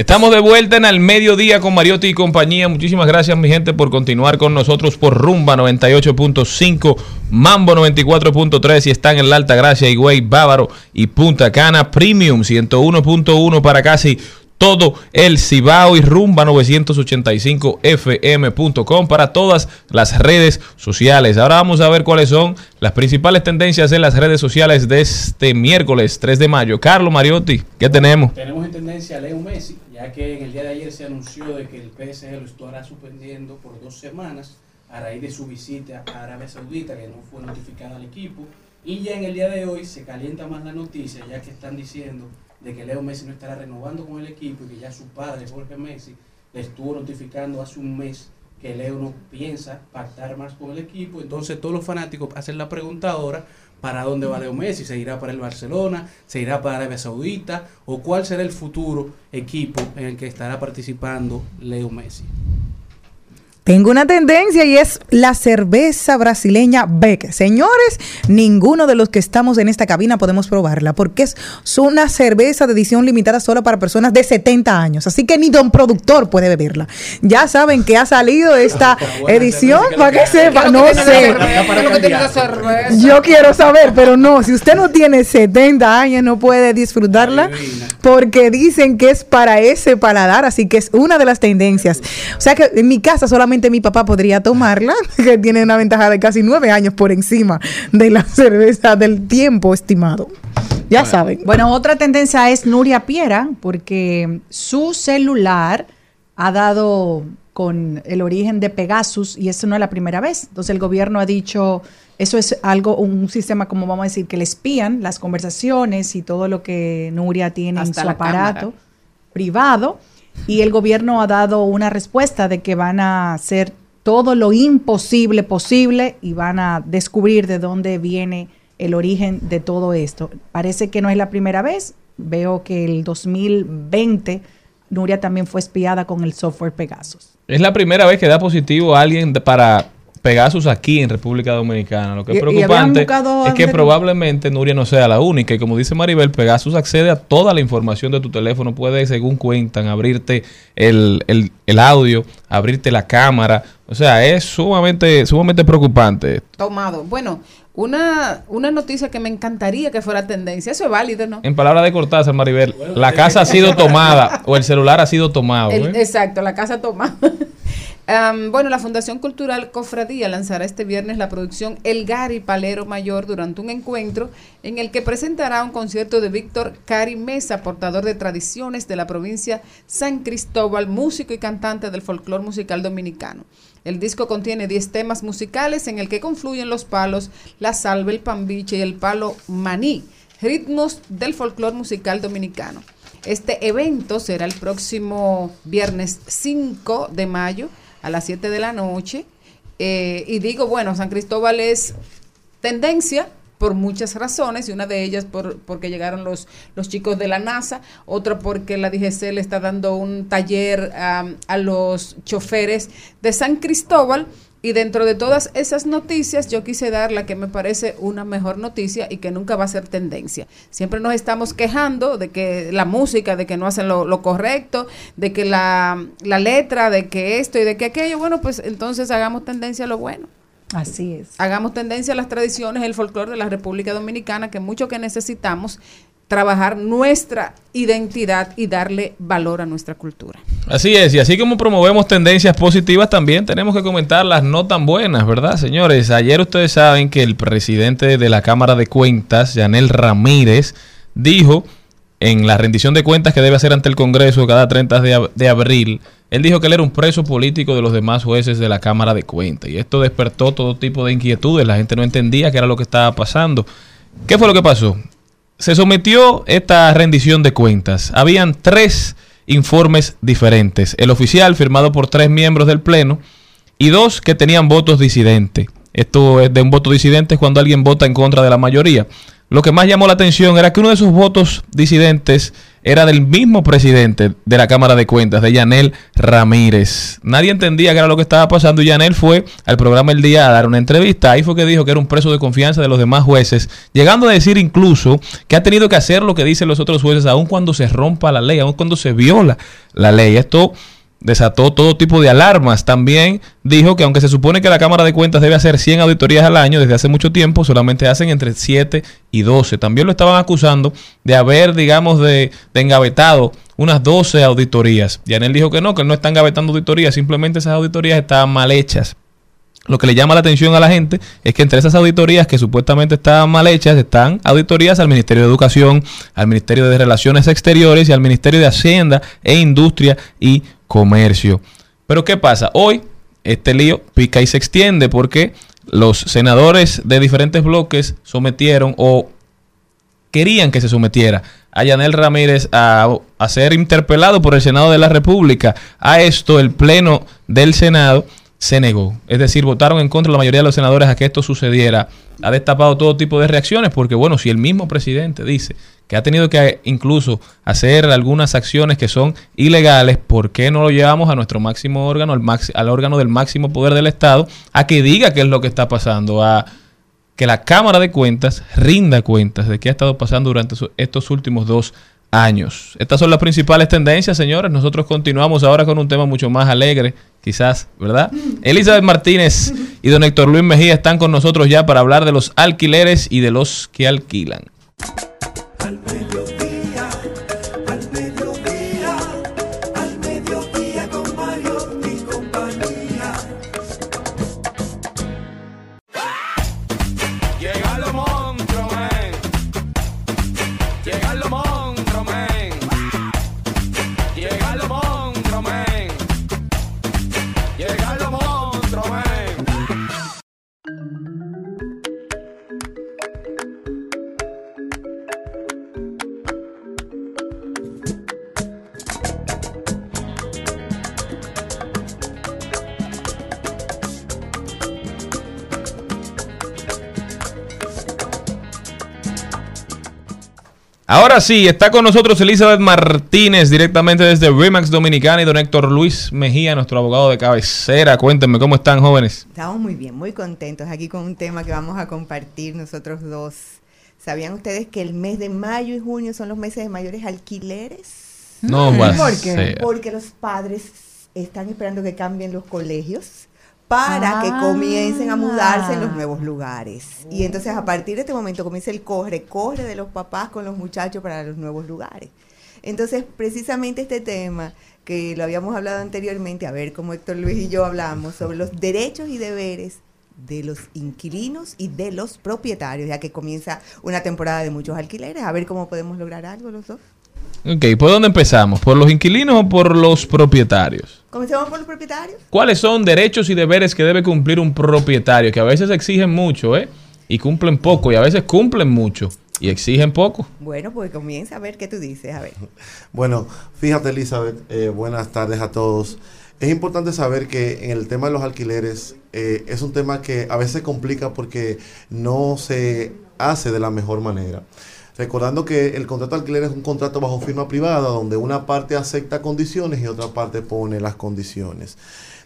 Estamos de vuelta en Al Mediodía con Mariotti y compañía. Muchísimas gracias, mi gente, por continuar con nosotros por Rumba 98.5, Mambo 94.3 y están en la Alta Gracia, Higüey, Bávaro y Punta Cana Premium 101.1 para casi todo el Cibao y Rumba 985fm.com para todas las redes sociales. Ahora vamos a ver cuáles son las principales tendencias en las redes sociales de este miércoles 3 de mayo. Carlos Mariotti, ¿qué tenemos? Tenemos en tendencia a Leo Messi, ya que en el día de ayer se anunció de que el PSG lo estará suspendiendo por dos semanas a raíz de su visita a Arabia Saudita, que no fue notificada al equipo. Y ya en el día de hoy se calienta más la noticia, ya que están diciendo de que Leo Messi no estará renovando con el equipo y que ya su padre, Jorge Messi, le estuvo notificando hace un mes que Leo no piensa pactar más con el equipo. Entonces todos los fanáticos hacen la pregunta ahora, ¿para dónde va Leo Messi? ¿Se irá para el Barcelona? ¿Se irá para Arabia Saudita? ¿O cuál será el futuro equipo en el que estará participando Leo Messi? Tengo una tendencia y es la cerveza brasileña Beck. Señores, ninguno de los que estamos en esta cabina podemos probarla porque es una cerveza de edición limitada solo para personas de 70 años. Así que ni don productor puede beberla. Ya saben que ha salido esta [LAUGHS] edición para que sepa. No sé. Yo quiero saber, pero no, si usted no tiene 70 años no puede disfrutarla porque dicen que es para ese paladar, así que es una de las tendencias. O sea que en mi casa solamente mi papá podría tomarla, [LAUGHS] que tiene una ventaja de casi nueve años por encima de la [LAUGHS] cerveza del tiempo estimado. Ya saben. Bueno, otra tendencia es Nuria Piera, porque su celular ha dado con el origen de Pegasus y eso no es la primera vez. Entonces el gobierno ha dicho, eso es algo, un sistema como vamos a decir, que le espían las conversaciones y todo lo que Nuria tiene Hasta en su la aparato cámara. privado. Y el gobierno ha dado una respuesta de que van a hacer todo lo imposible posible y van a descubrir de dónde viene el origen de todo esto. Parece que no es la primera vez. Veo que el 2020 Nuria también fue espiada con el software Pegasus. Es la primera vez que da positivo a alguien para Pegasus aquí en República Dominicana. Lo que es preocupante es que probablemente Nuria no sea la única. Y como dice Maribel, Pegasus accede a toda la información de tu teléfono. Puede, según cuentan, abrirte el, el- el audio, abrirte la cámara. O sea, es sumamente, sumamente preocupante. Tomado. Bueno, una, una noticia que me encantaría que fuera tendencia. Eso es válido, ¿no? En palabras de Cortázar, Maribel, la casa ha sido [LAUGHS] tomada o el celular ha sido tomado. El- ¿eh? exacto, la casa toma. Bueno, la Fundación Cultural Cofradía lanzará este viernes la producción El Gari Palero Mayor durante un encuentro en el que presentará un concierto de Víctor Cari Mesa, portador de tradiciones de la provincia San Cristóbal, músico y cantante del folclore musical dominicano. El disco contiene 10 temas musicales en el que confluyen los palos, la salve, el pambiche y el palo maní, ritmos del folclore musical dominicano. Este evento será el próximo viernes 5 de mayo a las 7 de la noche. Eh, y digo, bueno, San Cristóbal es tendencia por muchas razones y una de ellas por, porque llegaron los, los chicos de la NASA, otra porque la DGC le está dando un taller a los choferes de San Cristóbal y dentro de todas esas noticias yo quise dar la que me parece una mejor noticia y que nunca va a ser tendencia. Siempre nos estamos quejando de que la música, de que no hacen lo, lo correcto, de que la, la letra, de que esto y de que aquello, bueno, pues entonces hagamos tendencia a lo bueno. Así es. Hagamos tendencia a las tradiciones, el folclore de la República Dominicana, que mucho que necesitamos trabajar nuestra identidad y darle valor a nuestra cultura. Así es, y así como promovemos tendencias positivas, también tenemos que comentar las no tan buenas, ¿verdad, señores? Ayer ustedes saben que el presidente de la Cámara de Cuentas, Yanel Ramírez, dijo en la rendición de cuentas que debe hacer ante el Congreso cada 30 de, de abril, él dijo que él era un preso político de los demás jueces de la Cámara de Cuentas. Y esto despertó todo tipo de inquietudes, la gente no entendía qué era lo que estaba pasando. ¿Qué fue lo que pasó? Se sometió esta rendición de cuentas. Habían tres informes diferentes. El oficial, firmado por tres miembros del Pleno, y dos que tenían votos disidentes. Esto es de un voto disidente es cuando alguien vota en contra de la mayoría. Lo que más llamó la atención era que uno de esos votos disidentes era del mismo presidente de la Cámara de Cuentas, de Yanel Ramírez. Nadie entendía qué era lo que estaba pasando y Yanel fue al programa El Día a dar una entrevista. Ahí fue que dijo que era un preso de confianza de los demás jueces, llegando a decir incluso que ha tenido que hacer lo que dicen los otros jueces, aun cuando se rompa la ley, aun cuando se viola la ley. Esto desató todo tipo de alarmas. También dijo que aunque se supone que la Cámara de Cuentas debe hacer 100 auditorías al año desde hace mucho tiempo, solamente hacen entre 7 y 12. También lo estaban acusando de haber, digamos, de, de engavetado unas 12 auditorías. Y él dijo que no, que él no está engavetando auditorías, simplemente esas auditorías estaban mal hechas. Lo que le llama la atención a la gente es que entre esas auditorías que supuestamente estaban mal hechas están auditorías al Ministerio de Educación, al Ministerio de Relaciones Exteriores y al Ministerio de Hacienda e Industria y Comercio. Pero ¿qué pasa? Hoy este lío pica y se extiende porque los senadores de diferentes bloques sometieron o querían que se sometiera a Yanel Ramírez a, a ser interpelado por el Senado de la República. A esto el Pleno del Senado se negó. Es decir, votaron en contra la mayoría de los senadores a que esto sucediera. Ha destapado todo tipo de reacciones porque, bueno, si el mismo presidente dice que ha tenido que incluso hacer algunas acciones que son ilegales, ¿por qué no lo llevamos a nuestro máximo órgano, al, órgano del máximo poder del Estado, a que diga qué es lo que está pasando, a que la Cámara de Cuentas rinda cuentas de qué ha estado pasando durante estos últimos dos años. Estas son las principales tendencias, señores. Nosotros continuamos ahora con un tema mucho más alegre, quizás, ¿verdad? [LAUGHS] Elizabeth Martínez y don Héctor Luis Mejía están con nosotros ya para hablar de los alquileres y de los que alquilan. Ahora sí, está con nosotros Elizabeth Martínez, directamente desde Remax Dominicana, y don Héctor Luis Mejía, nuestro abogado de cabecera. Cuéntenme cómo están, jóvenes. Estamos muy bien, muy contentos aquí con un tema que vamos a compartir nosotros dos. ¿Sabían ustedes que el mes de mayo y junio son los meses de mayores alquileres? No ¿Por qué? Porque los padres están esperando que cambien los colegios para que Ah. comiencen a mudarse en los nuevos lugares. Y entonces a partir de este momento comienza el corre, corre de los papás con los muchachos para los nuevos lugares. Entonces, precisamente este tema que lo habíamos hablado anteriormente, a ver cómo Héctor Luis y yo hablamos sobre los derechos y deberes de los inquilinos y de los propietarios, ya que comienza una temporada de muchos alquileres, a ver cómo podemos lograr algo los dos. Ok, ¿por dónde empezamos? ¿Por los inquilinos o por los propietarios? Comencemos por los propietarios. ¿Cuáles son derechos y deberes que debe cumplir un propietario? Que a veces exigen mucho, ¿eh? Y cumplen poco, y a veces cumplen mucho y exigen poco. Bueno, pues comienza a ver qué tú dices, a ver. [LAUGHS] Bueno, fíjate Elizabeth, eh, buenas tardes a todos. Es importante saber que en el tema de los alquileres eh, es un tema que a veces complica porque no se hace de la mejor manera. Recordando que el contrato de alquiler es un contrato bajo firma privada donde una parte acepta condiciones y otra parte pone las condiciones.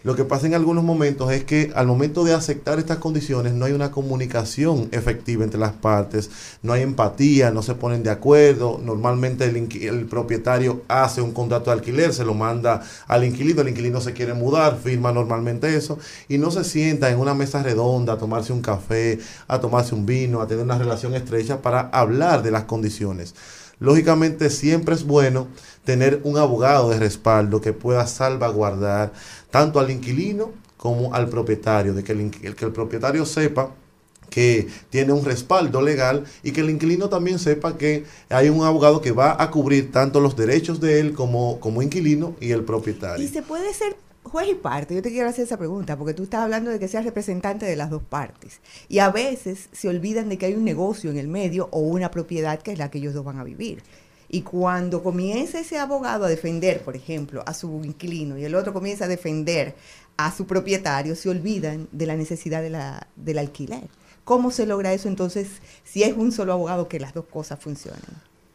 Lo que pasa en algunos momentos es que al momento de aceptar estas condiciones no hay una comunicación efectiva entre las partes, no hay empatía, no se ponen de acuerdo. Normalmente el, propietario hace un contrato de alquiler, se lo manda al inquilino, el inquilino se quiere mudar, firma normalmente eso y no se sienta en una mesa redonda a tomarse un café, a tomarse un vino, a tener una relación estrecha para hablar de las condiciones. Lógicamente siempre es bueno tener un abogado de respaldo que pueda salvaguardar tanto al inquilino como al propietario, de que el, que el propietario sepa que tiene un respaldo legal y que el inquilino también sepa que hay un abogado que va a cubrir tanto los derechos de él como, como inquilino y el propietario. Y se puede ser juez y parte. Yo te quiero hacer esa pregunta porque tú estás hablando de que seas representante de las dos partes. Y a veces se olvidan de que hay un negocio en el medio o una propiedad que es la que ellos dos van a vivir. Y cuando comienza ese abogado a defender, por ejemplo, a su inquilino y el otro comienza a defender a su propietario, se olvidan de la necesidad de la, del alquiler. ¿Cómo se logra eso entonces si es un solo abogado que las dos cosas funcionen?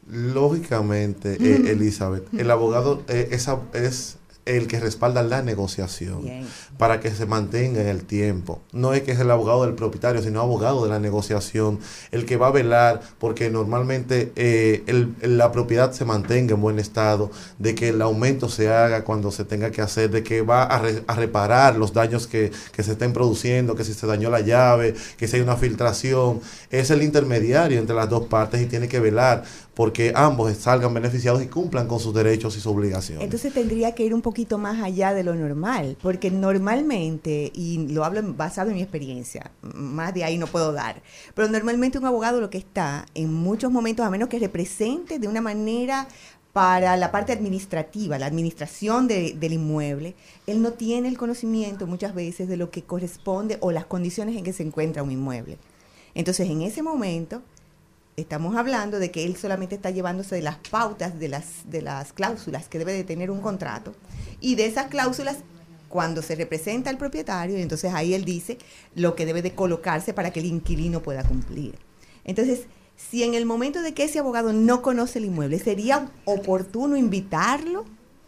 Lógicamente, eh, Elizabeth, el abogado eh, es el que respalda la negociación Bien. para que se mantenga en el tiempo. No es que es el abogado del propietario, sino abogado de la negociación, el que va a velar porque normalmente eh, el- la propiedad se mantenga en buen estado, de que el aumento se haga cuando se tenga que hacer, de que va a, re- a reparar los daños que, que se estén produciendo, que si se dañó la llave, que si hay una filtración. Es el intermediario entre las dos partes y tiene que velar porque ambos salgan beneficiados y cumplan con sus derechos y sus obligaciones. Entonces tendría que ir un poquito más allá de lo normal, porque normalmente, y lo hablo basado en mi experiencia, más de ahí no puedo dar, pero normalmente un abogado lo que está en muchos momentos, a menos que represente de una manera para la parte administrativa, la administración de- del inmueble, él no tiene el conocimiento muchas veces de lo que corresponde o las condiciones en que se encuentra un inmueble. Entonces, en ese momento, estamos hablando de que él solamente está llevándose de las pautas, de las, de las cláusulas que debe de tener un contrato, y de esas cláusulas cuando se representa al propietario, y entonces ahí él dice lo que debe de colocarse para que el inquilino pueda cumplir. Entonces, si en el momento de que ese abogado no conoce el inmueble, sería oportuno invitarlo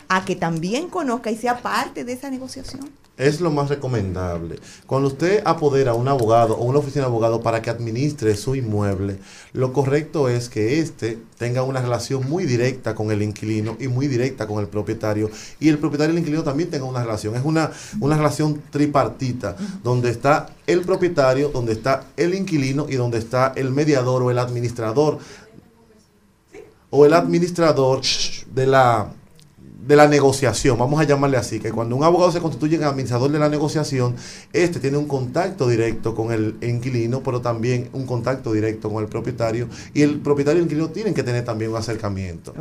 a que también conozca y sea parte de esa negociación. Es lo más recomendable. Cuando usted apodera a un abogado o una oficina de abogado para que administre su inmueble, lo correcto es que éste tenga una relación muy directa con el inquilino y muy directa con el propietario. Y el propietario y el inquilino también tengan una relación. Es una, una relación tripartita, donde está el propietario, donde está el inquilino y donde está el mediador o el administrador o el administrador de la de la negociación, vamos a llamarle así, que cuando un abogado se constituye en administrador de la negociación, este tiene un contacto directo con el inquilino, pero también un contacto directo con el propietario, y el propietario y el inquilino tienen que tener también un acercamiento.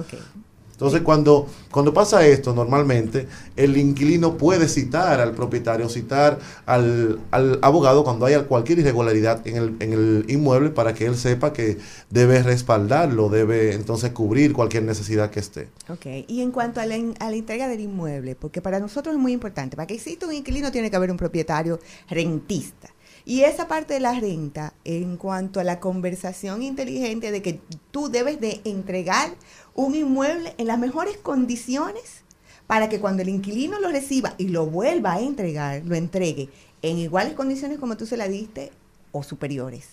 Entonces, cuando, cuando pasa esto, normalmente el inquilino puede citar al propietario, citar al, al abogado cuando haya cualquier irregularidad en el, en el inmueble para que él sepa que debe respaldarlo, debe entonces cubrir cualquier necesidad que esté. Ok, y en cuanto a la, a la entrega del inmueble, porque para nosotros es muy importante, para que exista un inquilino tiene que haber un propietario rentista. Y esa parte de la renta, en cuanto a la conversación inteligente de que tú debes de entregar un inmueble en las mejores condiciones para que cuando el inquilino lo reciba y lo vuelva a entregar, lo entregue en iguales condiciones como tú se la diste o superiores.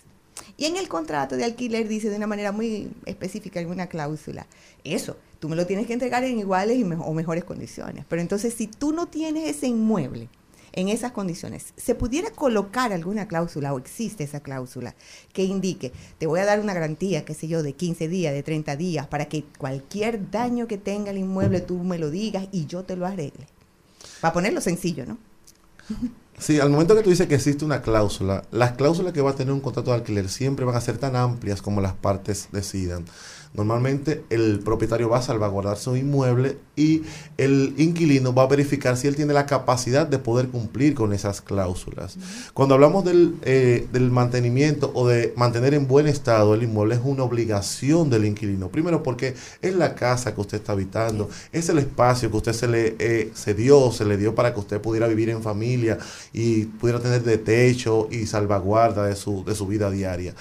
Y en el contrato de alquiler dice de una manera muy específica, en una cláusula, eso, tú me lo tienes que entregar en iguales o mejores condiciones. Pero entonces, si tú no tienes ese inmueble en esas condiciones, ¿se pudiera colocar alguna cláusula o existe esa cláusula que indique, te voy a dar una garantía, qué sé yo, de 15 días, de 30 días, para que cualquier daño que tenga el inmueble tú me lo digas y yo te lo arregle? Para ponerlo sencillo, ¿no? [LAUGHS] Sí, al momento que tú dices que existe una cláusula, las cláusulas que va a tener un contrato de alquiler siempre van a ser tan amplias como las partes decidan. Normalmente el propietario va a salvaguardar su inmueble y el inquilino va a verificar si él tiene la capacidad de poder cumplir con esas cláusulas. Cuando hablamos del, eh, del mantenimiento o de mantener en buen estado el inmueble es una obligación del inquilino. Primero porque es la casa que usted está habitando, es el espacio que usted se le eh, se dio, se le dio para que usted pudiera vivir en familia y pudiera tener de techo y salvaguarda de su, de su vida diaria.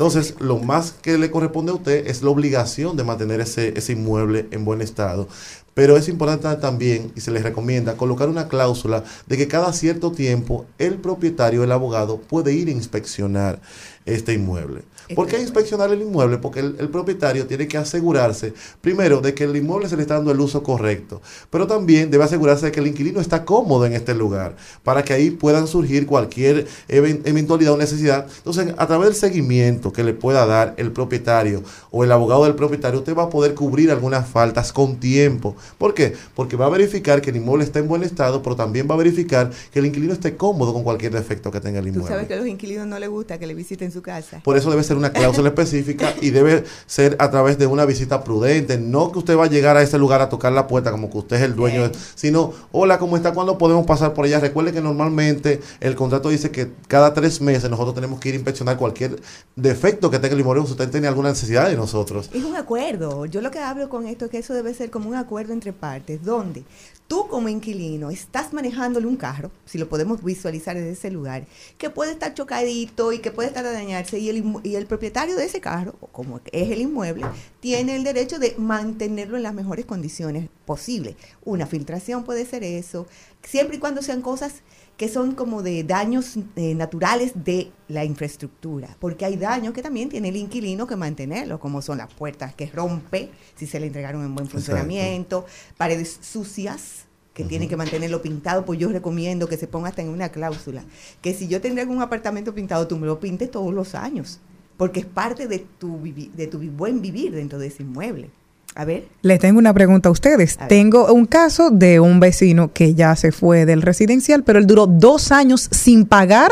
Entonces, lo más que le corresponde a usted es la obligación de mantener ese, ese inmueble en buen estado. Pero es importante también, y se les recomienda, colocar una cláusula de que cada cierto tiempo el propietario, el abogado, puede ir a inspeccionar este inmueble. ¿Por qué inspeccionar el inmueble? Porque el, el propietario tiene que asegurarse, primero, de que el inmueble se le está dando el uso correcto, pero también debe asegurarse de que el inquilino está cómodo en este lugar, para que ahí puedan surgir cualquier even- eventualidad o necesidad. Entonces, a través del seguimiento que le pueda dar el propietario o el abogado del propietario, usted va a poder cubrir algunas faltas con tiempo. ¿Por qué? Porque va a verificar que el inmueble está en buen estado, pero también va a verificar que el inquilino esté cómodo con cualquier defecto que tenga el Tú inmueble. sabes que a los inquilinos no les gusta que le visiten su casa. Por eso debe ser una cláusula específica y debe ser a través de una visita prudente. No que usted va a llegar a ese lugar a tocar la puerta como que usted es el dueño, de- sino, hola, ¿cómo está? ¿Cuándo podemos pasar por allá? Recuerde que normalmente el contrato dice que cada tres meses nosotros tenemos que ir a inspeccionar cualquier defecto que tenga el inmueble si usted tiene alguna necesidad de nosotros. Es un acuerdo. Yo lo que hablo con esto es que eso debe ser como un acuerdo acuerdo entre partes, donde tú como inquilino estás manejándole un carro, si lo podemos visualizar desde ese lugar, que puede estar chocadito y que puede estar a dañarse, y el, y el propietario de ese carro, o como es el inmueble, tiene el derecho de mantenerlo en las mejores condiciones posibles. Una filtración puede ser eso, siempre y cuando sean cosas que son como de daños eh, naturales de la infraestructura, porque hay daños que también tiene el inquilino que mantenerlo, como son las puertas que rompe si se le entregaron en buen Exacto. funcionamiento, paredes sucias que tienen que mantenerlo pintado, pues yo recomiendo que se ponga hasta en una cláusula, que si yo tendré un apartamento pintado, tú me lo pintes todos los años, porque es parte de tu, de tu buen vivir dentro de ese inmueble. A ver. Les tengo una pregunta a ustedes. Tengo un caso de un vecino que ya se fue del residencial, pero él duró dos años sin pagar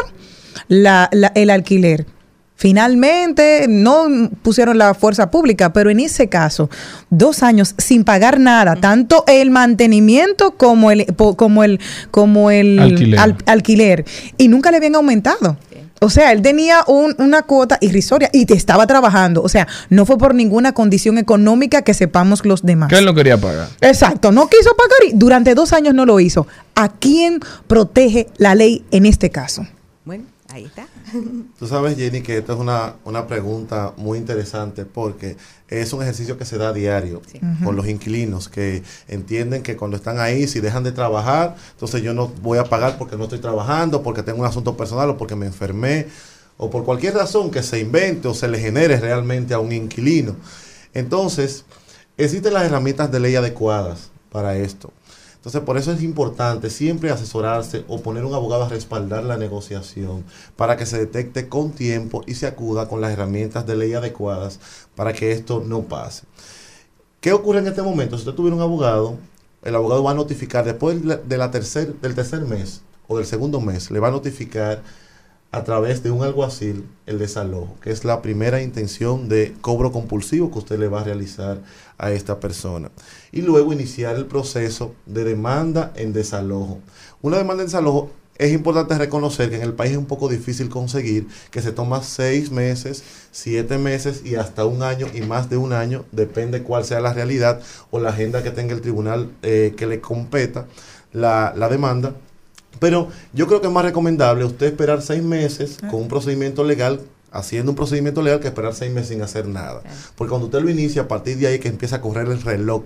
la- la- el alquiler. Finalmente no pusieron la fuerza pública, pero en ese caso, dos años sin pagar nada, tanto el mantenimiento como el, po- como el, como el Alquiler. al- alquiler, y nunca le habían aumentado. O sea, él tenía un- una cuota irrisoria y te estaba trabajando. O sea, no fue por ninguna condición económica que sepamos los demás. Que él no quería pagar. Exacto, no quiso pagar y durante dos años no lo hizo. ¿A quién protege la ley en este caso? Bueno, ahí está. Tú sabes, Jenny, que esta es una, una pregunta muy interesante porque es un ejercicio que se da a diario con los inquilinos que entienden que cuando están ahí, si dejan de trabajar, entonces yo no voy a pagar porque no estoy trabajando, porque tengo un asunto personal o porque me enfermé o por cualquier razón que se invente o se le genere realmente a un inquilino. Entonces, existen las herramientas de ley adecuadas para esto. Entonces, por eso es importante siempre asesorarse o poner un abogado a respaldar la negociación para que se detecte con tiempo y se acuda con las herramientas de ley adecuadas para que esto no pase. ¿Qué ocurre en este momento? Si usted tuviera un abogado, el abogado va a notificar después de la- tercer, del tercer mes o del segundo mes, le va a notificar a través de un alguacil el desalojo, que es la primera intención de cobro compulsivo que usted le va a realizar a esta persona. Y luego iniciar el proceso de demanda en desalojo. Una demanda en desalojo es importante reconocer que en el país es un poco difícil conseguir, que se toma seis meses, siete meses y hasta un año y más de un año, depende cuál sea la realidad o la agenda que tenga el tribunal eh, que le competa la, la demanda. Pero yo creo que es más recomendable usted esperar seis meses con un procedimiento legal, haciendo un procedimiento legal, que esperar seis meses sin hacer nada. Porque cuando usted lo inicia, a partir de ahí que empieza a correr el reloj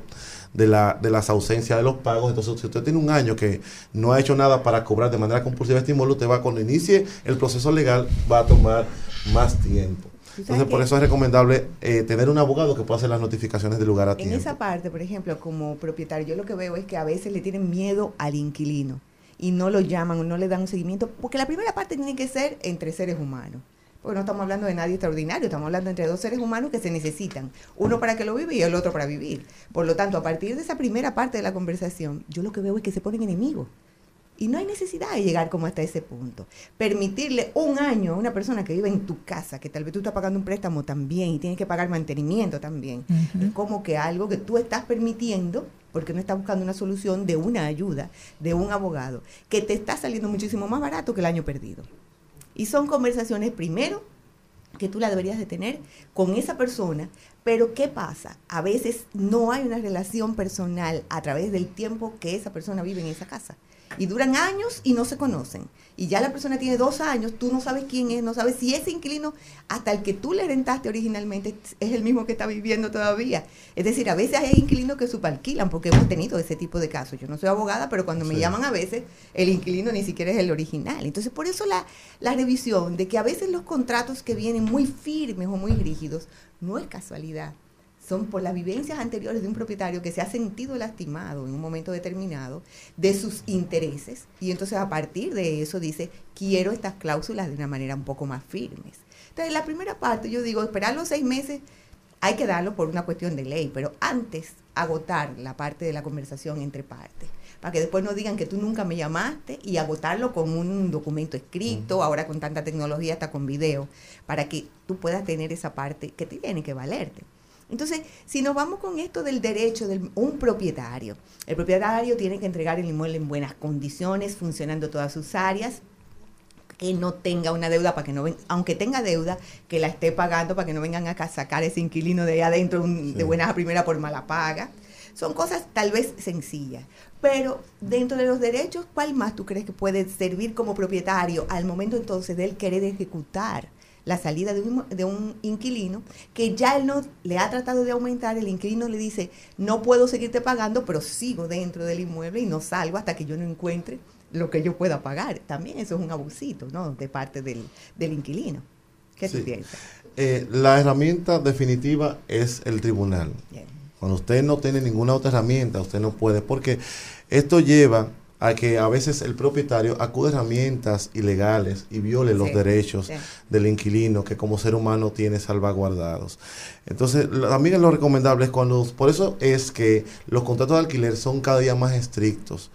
de, la, de las ausencias de los pagos, entonces si usted tiene un año que no ha hecho nada para cobrar de manera compulsiva este inmueble, usted va, cuando inicie el proceso legal, va a tomar más tiempo. Entonces, por eso es recomendable eh, tener un abogado que pueda hacer las notificaciones del lugar a En tiempo. esa parte, por ejemplo, como propietario, yo lo que veo es que a veces le tienen miedo al inquilino y no lo llaman o no le dan un seguimiento, porque la primera parte tiene que ser entre seres humanos. Porque no estamos hablando de nadie extraordinario, estamos hablando entre dos seres humanos que se necesitan, uno para que lo vive y el otro para vivir. Por lo tanto, a partir de esa primera parte de la conversación, yo lo que veo es que se ponen enemigos. Y no hay necesidad de llegar como hasta ese punto. Permitirle un año a una persona que vive en tu casa, que tal vez tú estás pagando un préstamo también y tienes que pagar mantenimiento también, es como que algo que tú estás permitiendo, porque no estás buscando una solución de una ayuda, de un abogado, que te está saliendo muchísimo más barato que el año perdido. Y son conversaciones, primero, que tú la deberías de tener con esa persona, pero ¿qué pasa? A veces no hay una relación personal a través del tiempo que esa persona vive en esa casa. Y duran años y no se conocen. Y ya la persona tiene dos años, tú no sabes quién es, no sabes si ese inquilino, hasta el que tú le rentaste originalmente, es el mismo que está viviendo todavía. Es decir, a veces hay inquilinos que subalquilan, porque hemos tenido ese tipo de casos. Yo no soy abogada, pero cuando me Sí. llaman a veces, el inquilino ni siquiera es el original. Entonces, por eso la, la revisión de que a veces los contratos que vienen muy firmes o muy rígidos, no es casualidad son por las vivencias anteriores de un propietario que se ha sentido lastimado en un momento determinado de sus intereses y entonces a partir de eso dice quiero estas cláusulas de una manera un poco más firmes. Entonces la primera parte yo digo esperar los seis meses hay que darlo por una cuestión de ley, pero antes agotar la parte de la conversación entre partes para que después no digan que tú nunca me llamaste y agotarlo con un documento escrito, ahora con tanta tecnología hasta con video, para que tú puedas tener esa parte que te tiene que valerte. Entonces, si nos vamos con esto del derecho de un propietario, el propietario tiene que entregar el inmueble en buenas condiciones, funcionando todas sus áreas, que no tenga una deuda para que no ven, aunque tenga deuda, que la esté pagando para que no vengan a ca- sacar ese inquilino de ahí adentro un- de buenas a primera por mala paga. Son cosas tal vez sencillas, pero dentro de los derechos, ¿cuál más tú crees que puede servir como propietario al momento entonces de él querer ejecutar? La salida de un, de un inquilino que ya él no le ha tratado de aumentar, el inquilino le dice, no puedo seguirte pagando, pero sigo dentro del inmueble y no salgo hasta que yo no encuentre lo que yo pueda pagar. También eso es un abusito, ¿no? De parte del, del inquilino. ¿Qué tú Sí. piensas? Eh, la herramienta definitiva es el tribunal. Cuando usted no tiene ninguna otra herramienta, usted no puede, porque esto lleva a que a veces el propietario acude a herramientas ilegales y viole los derechos sí. del inquilino que como ser humano tiene salvaguardados. Entonces, también lo recomendable es cuando, por eso es que los contratos de alquiler son cada día más estrictos.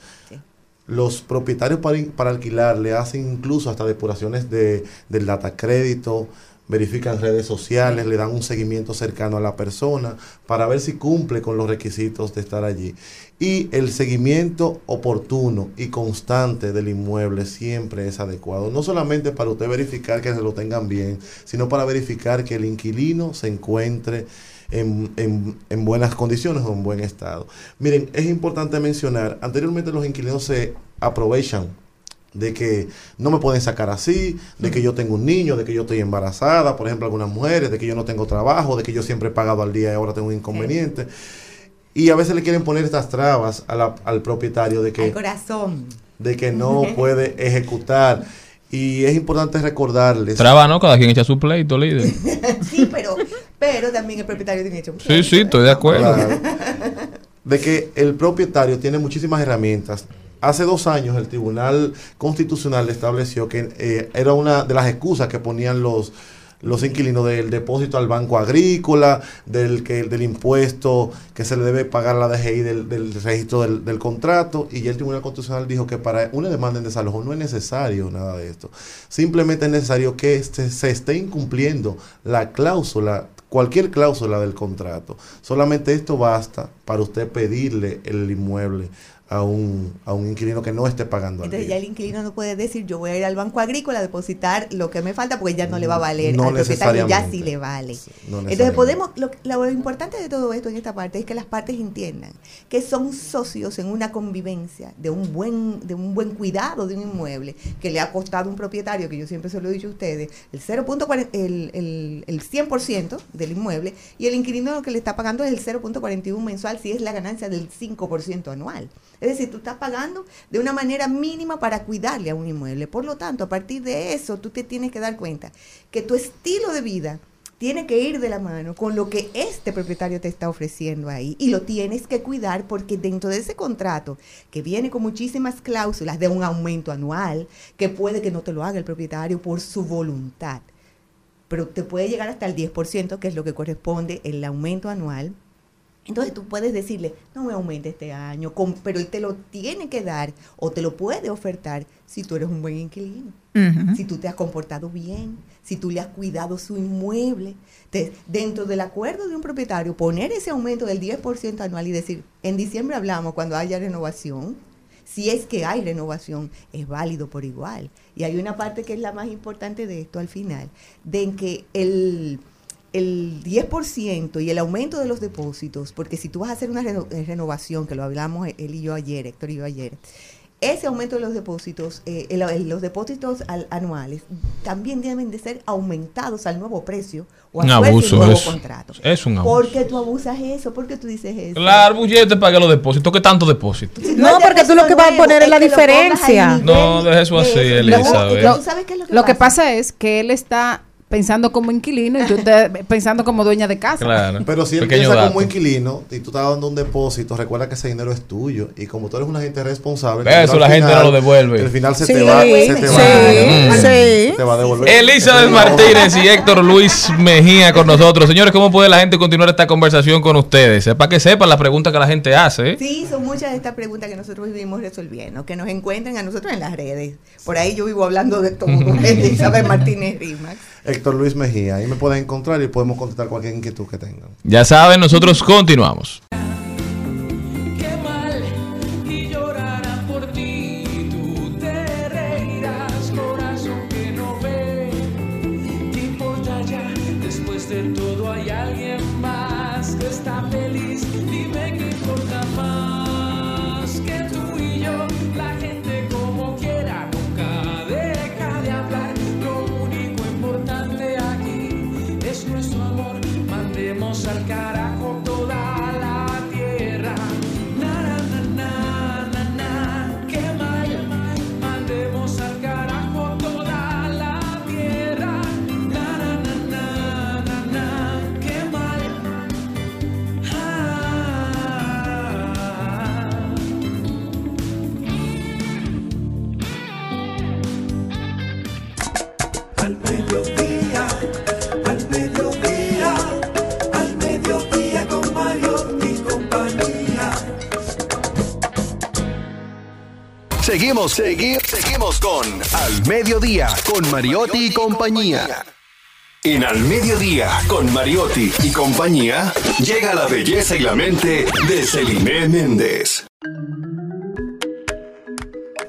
Los propietarios para, para alquilar le hacen incluso hasta depuraciones de, del data crédito, verifican redes sociales, le dan un seguimiento cercano a la persona para ver si cumple con los requisitos de estar allí. Y el seguimiento oportuno y constante del inmueble siempre es adecuado, no solamente para usted verificar que se lo tengan bien, sino para verificar que el inquilino se encuentre en, en- en buenas condiciones o en buen estado. Miren, es importante mencionar, anteriormente los inquilinos se aprovechan de que no me pueden sacar así, de que yo tengo un niño, de que yo estoy embarazada, por ejemplo, algunas mujeres, de que yo no tengo trabajo, de que yo siempre he pagado al día y ahora tengo un inconveniente. Y a veces le quieren poner estas trabas a la- al propietario de Al que, corazón. de que no puede ejecutar. Y es importante recordarles. Traba, ¿no? Cada quien echa su pleito, líder. [LAUGHS] sí, pero, pero también el propietario tiene hecho. Sí, sí, estoy de acuerdo. Claro. de que el propietario tiene muchísimas herramientas. Hace dos años el Tribunal Constitucional estableció que eh, era una de las excusas que ponían los, los inquilinos del depósito al banco agrícola, del, que, del impuesto que se le debe pagar a la DGI del, registro del, del contrato, y el Tribunal Constitucional dijo que para una demanda en desalojo no es necesario nada de esto. Simplemente es necesario que este- se esté incumpliendo la cláusula cualquier cláusula del contrato. Solamente esto basta para usted pedirle el inmueble a un, a un inquilino que no esté pagando al Entonces día. ya el inquilino no puede decir yo voy a ir al banco agrícola a depositar lo que me falta porque ya no le va a valer No al propietario, ya sí le vale. no Entonces podemos, lo, lo importante de todo esto en esta parte es que las partes entiendan que son socios en una convivencia de un buen, de un buen cuidado de un inmueble que le ha costado a un propietario, que yo siempre se lo he dicho a ustedes, el 0.40, el, el, el 100% del inmueble y el inquilino lo que le está pagando es el 0.41 mensual si es la ganancia del 5% anual. Es decir, tú estás pagando de una manera mínima para cuidarle a un inmueble. Por lo tanto, a partir de eso, tú te tienes que dar cuenta que tu estilo de vida tiene que ir de la mano con lo que este propietario te está ofreciendo ahí y lo tienes que cuidar porque dentro de ese contrato que viene con muchísimas cláusulas de un aumento anual que puede que no te lo haga el propietario por su voluntad, pero te puede llegar hasta el 10%, que es lo que corresponde el aumento anual. Entonces tú puedes decirle, no me aumente este año, pero él te lo tiene que dar o te lo puede ofertar si tú eres un buen inquilino, si tú te has comportado bien, si tú le has cuidado su inmueble. Dentro del acuerdo de un propietario, poner ese aumento del 10% anual y decir, en diciembre hablamos cuando haya renovación, si es que hay renovación, es válido por igual. Y hay una parte que es la más importante de esto al final, de en que el, el 10% y el aumento de los depósitos, porque si tú vas a hacer una reno- eh, renovación, que lo hablamos él y yo ayer, Héctor y yo ayer, ese aumento de los depósitos, eh, el- el- los depósitos al- anuales, también deben de ser aumentados al nuevo precio o a Un suerte un abuso nuevo contrato. Es un abuso. ¿Por qué tú abusas eso? ¿Por qué tú dices eso? Claro, pues yo te pagué los depósitos. ¿Qué tanto depósito? No, porque tú lo que vas a poner es la lo al diferencia. No, deje eso así, Elizabeth. Lo, lo que pasa es que él está pensando como inquilino y tú estás [LAUGHS] pensando como dueña de casa. Claro. Pero si él Pequeño piensa dato. como inquilino y tú estás dando un depósito, recuerda que ese dinero es tuyo. Y como tú eres una gente responsable, eso al la gente no lo devuelve. Al final se Sí, te va, se te sí, va, sí. se te va a devolver. Elizabeth Martínez y Héctor Luis Mejía con nosotros. Señores, ¿cómo puede la gente continuar esta conversación con ustedes? Para que sepan las preguntas que la gente hace. Sí, son muchas de estas preguntas que nosotros vivimos resolviendo, que nos encuentren a nosotros en las redes. Por ahí yo vivo hablando de todo con [LAUGHS] Elizabeth Martínez Rimax. Héctor Luis Mejía. Ahí me pueden encontrar y podemos contestar cualquier inquietud que tengan. Ya saben, nosotros continuamos. Segui- seguimos con Al Mediodía, con Mariotti y compañía. En Al Mediodía, con Mariotti y compañía, llega la belleza y la mente de Celine Méndez.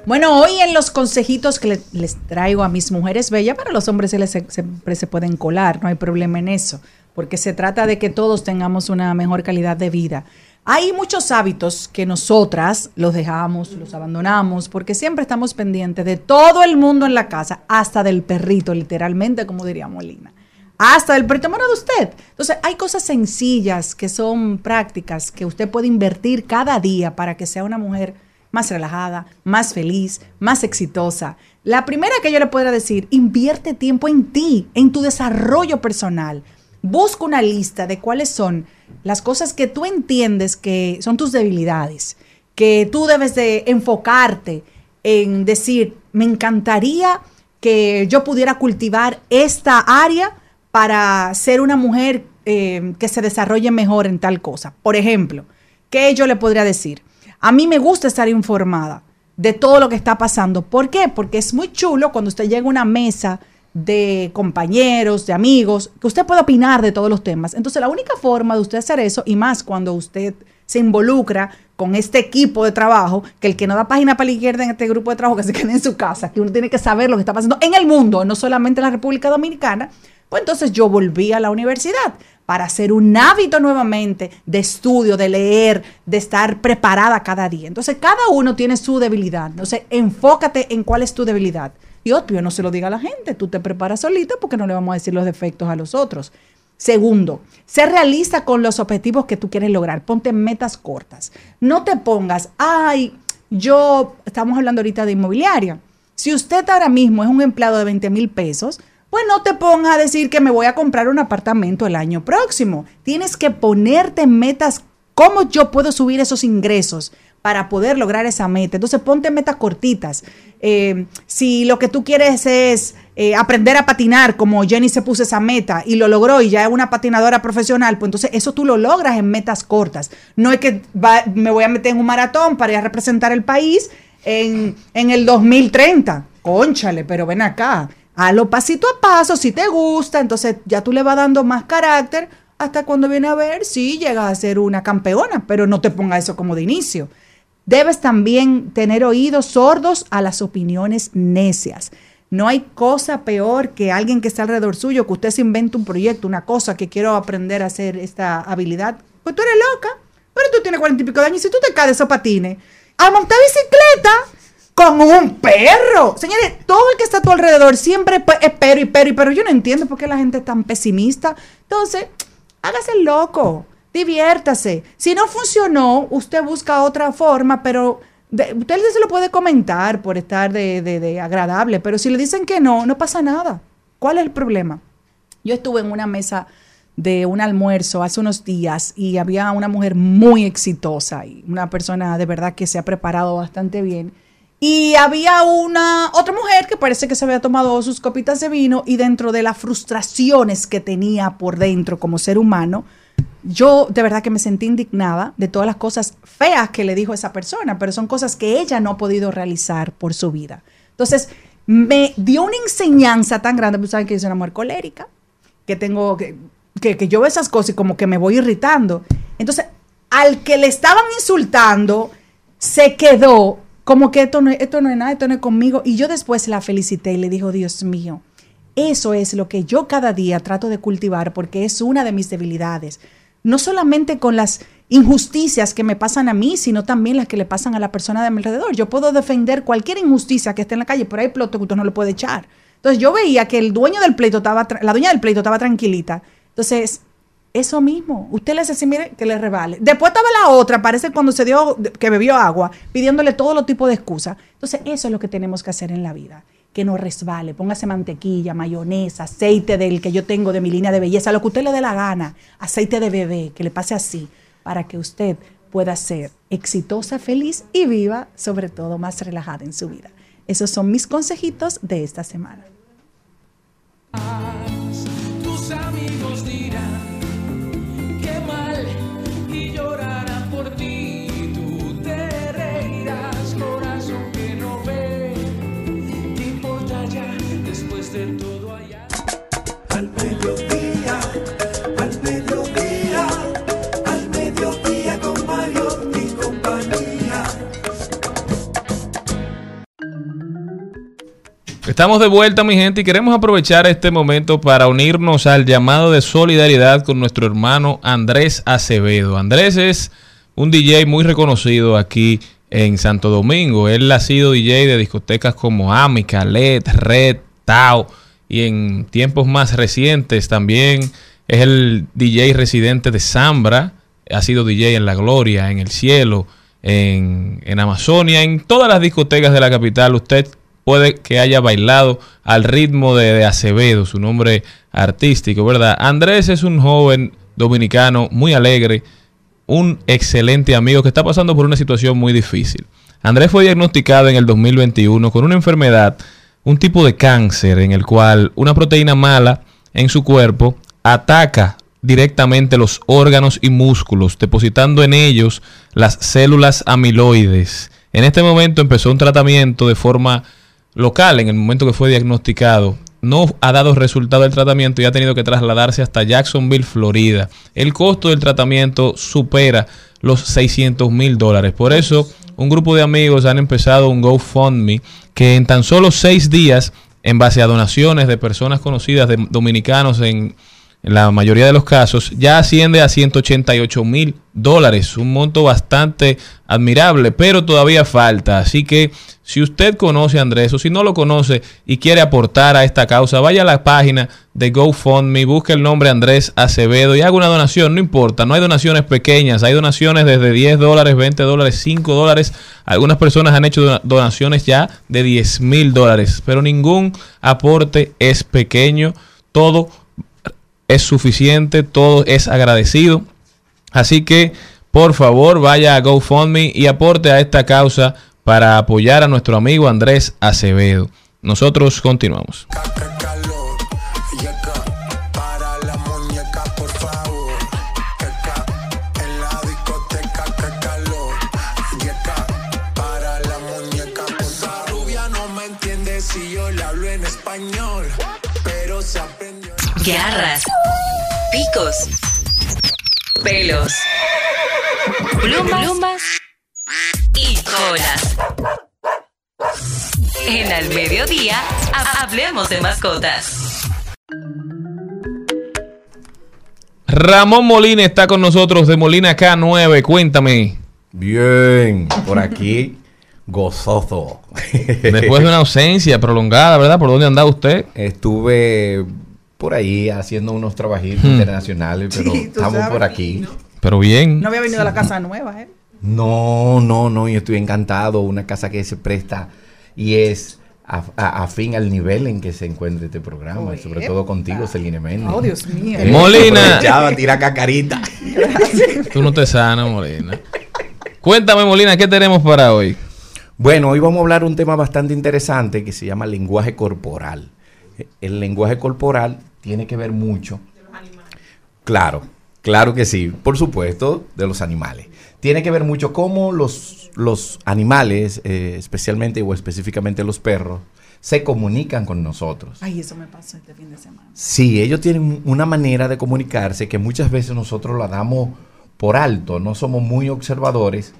Bueno, hoy en los consejitos que le- les traigo a mis mujeres bellas, para los hombres se les, siempre se pueden colar, no hay problema en eso, porque se trata de que todos tengamos una mejor calidad de vida. Hay muchos hábitos que nosotras los dejamos, los abandonamos, porque siempre estamos pendientes de todo el mundo en la casa, hasta del perrito, literalmente, como diría Molina. Hasta del perrito bueno de usted. Entonces, hay cosas sencillas que son prácticas que usted puede invertir cada día para que sea una mujer más relajada, más feliz, más exitosa. La primera que yo le podría decir, invierte tiempo en ti, en tu desarrollo personal. Busca una lista de cuáles son las cosas que tú entiendes que son tus debilidades, que tú debes de enfocarte en decir, me encantaría que yo pudiera cultivar esta área para ser una mujer eh, que se desarrolle mejor en tal cosa. Por ejemplo, ¿qué yo le podría decir? A mí me gusta estar informada de todo lo que está pasando. ¿Por qué? Porque es muy chulo cuando usted llega a una mesa de compañeros, de amigos, que usted pueda opinar de todos los temas. Entonces, la única forma de usted hacer eso, y más cuando usted se involucra con este equipo de trabajo, que el que no da página para la izquierda en este grupo de trabajo, que se quede en su casa, que uno tiene que saber lo que está pasando en el mundo, no solamente en la República Dominicana, pues entonces yo volví a la universidad para hacer un hábito nuevamente de estudio, de leer, de estar preparada cada día. Entonces, cada uno tiene su debilidad. Entonces, enfócate en cuál es tu debilidad. Y obvio, no se lo diga a la gente, tú te preparas solito porque no le vamos a decir los defectos a los otros. Segundo, ser realista con los objetivos que tú quieres lograr. Ponte metas cortas. No te pongas, ay, yo, estamos hablando ahorita de inmobiliaria. Si usted ahora mismo es un empleado de 20 mil pesos, pues no te pongas a decir que me voy a comprar un apartamento el año próximo. Tienes que ponerte metas, cómo yo puedo subir esos ingresos para poder lograr esa meta. Entonces ponte metas cortitas. Eh, si lo que tú quieres es eh, aprender a patinar, como Jenny se puso esa meta y lo logró y ya es una patinadora profesional, pues entonces eso tú lo logras en metas cortas. No es que va- me voy a meter en un maratón para ir a representar el país en, en el 2030. Conchale, pero ven acá. Hazlo pasito a paso, si te gusta, entonces ya tú le vas dando más carácter hasta cuando viene a ver si llegas a ser una campeona, pero no te ponga eso como de inicio. Debes también tener oídos sordos a las opiniones necias. No hay cosa peor que alguien que está alrededor suyo, que usted se invente un proyecto, una cosa que quiero aprender a hacer esta habilidad. Pues tú eres loca, pero tú tienes cuarenta y pico de años y si tú te caes de esos patines a montar bicicleta con un perro. Señores, todo el que está a tu alrededor siempre es pero y pero y pero. Yo no entiendo por qué la gente es tan pesimista. Entonces, hágase loco, diviértase. Si no funcionó, usted busca otra forma, pero usted se lo puede comentar por estar de, de- de agradable, pero si le dicen que no, no pasa nada. ¿Cuál es el problema? Yo estuve en una mesa de un almuerzo hace unos días y había una mujer muy exitosa y una persona de verdad que se ha preparado bastante bien. Y había una otra mujer que parece que se había tomado sus copitas de vino y dentro de las frustraciones que tenía por dentro como ser humano, yo de verdad que me sentí indignada de todas las cosas feas que le dijo esa persona, pero son cosas que ella no ha podido realizar por su vida. Entonces, me dio una enseñanza tan grande, pues saben que yo soy una mujer colérica, que tengo que, que, que yo veo esas cosas y como que me voy irritando. Entonces, al que le estaban insultando, se quedó como que esto no, es- esto no es nada, esto no es conmigo. Y yo después la felicité y le dijo, Dios mío, eso es lo que yo cada día trato de cultivar porque es una de mis debilidades. No solamente con las injusticias que me pasan a mí, sino también las que le pasan a la persona de mi alrededor. Yo puedo defender cualquier injusticia que esté en la calle, pero hay ploto que usted no lo puede echar. Entonces yo veía que el dueño del pleito estaba, la dueña del pleito estaba tranquilita. Entonces, Eso mismo. Usted le dice así, mire, que le revale. Después estaba la otra, parece cuando se dio, que bebió agua, pidiéndole todo lo tipo de excusas. Entonces, eso es lo que tenemos que hacer en la vida. Que no resbale. Póngase mantequilla, mayonesa, aceite del que yo tengo de mi línea de belleza, lo que usted le dé la gana. Aceite de bebé, que le pase así, para que usted pueda ser exitosa, feliz y viva, sobre todo más relajada en su vida. Esos son mis consejitos de esta semana. Estamos de vuelta, mi gente, y queremos aprovechar este momento para unirnos al llamado de solidaridad con nuestro hermano Andrés Acevedo. Andrés es un DJ muy reconocido aquí en Santo Domingo. Él ha sido DJ de discotecas como Amica, LED, Red, Tao, y en tiempos más recientes también es el DJ residente de Zambra. Ha sido DJ en La Gloria, en El Cielo, en, en Amazonia, en todas las discotecas de la capital. Usted puede que haya bailado al ritmo de, de Acevedo, su nombre artístico, ¿verdad? Andrés es un joven dominicano muy alegre, un excelente amigo que está pasando por una situación muy difícil. Andrés fue diagnosticado en el 2021 con una enfermedad, un tipo de cáncer en el cual una proteína mala en su cuerpo ataca directamente los órganos y músculos, depositando en ellos las células amiloides. En este momento empezó un tratamiento de forma local en el momento que fue diagnosticado. No ha dado resultado el tratamiento y ha tenido que trasladarse hasta Jacksonville, Florida. El costo del tratamiento supera los 600 mil dólares. Por eso, un grupo de amigos han empezado un GoFundMe que en tan solo seis días, en base a donaciones de personas conocidas, de dominicanos en, en la mayoría de los casos, ya asciende a 188 mil dólares, un monto bastante admirable, pero todavía falta. Así que si usted conoce a Andrés o si no lo conoce y quiere aportar a esta causa, vaya a la página de GoFundMe, busque el nombre Andrés Acevedo y haga una donación, no importa, no hay donaciones pequeñas, hay donaciones desde 10 dólares, 20 dólares, 5 dólares. Algunas personas han hecho dona- donaciones ya de 10 mil dólares, pero ningún aporte es pequeño, todo es suficiente, todo es agradecido. Así que, por favor, vaya a GoFundMe y aporte a esta causa para apoyar a nuestro amigo Andrés Acevedo. Nosotros continuamos. Para picos, pelos, plumas, plumas y colas. En Al Mediodía, ha- hablemos de mascotas. Ramón Molina está con nosotros de Molina K9. Cuéntame. Bien, por aquí, [LAUGHS] gozoso. Después de una ausencia prolongada, ¿verdad? ¿Por dónde andaba usted? Estuve por ahí haciendo unos trabajitos Hmm. internacionales, pero Sí, estamos sabes. por aquí. Pero bien. No había venido a la casa nueva, ¿eh? No, no, no, yo estoy encantado. Una casa que se presta y es a- a- afín al nivel en que se encuentra este programa, y sobre todo contigo, Celine Méndez. Oh, Dios mío. Eh, Molina. aprovechaba, tira cacarita. Tú no te sanas, Molina. Cuéntame, Molina, ¿qué tenemos para hoy? Bueno, hoy vamos a hablar un tema bastante interesante que se llama lenguaje corporal. El lenguaje corporal tiene que ver mucho. Claro, claro que sí, por supuesto, de los animales. Tiene que ver mucho cómo los, los animales, eh, especialmente o específicamente los perros, se comunican con nosotros. Ay, eso me pasó este fin de semana. Sí, ellos tienen una manera de comunicarse que muchas veces nosotros la damos por alto, no somos muy observadores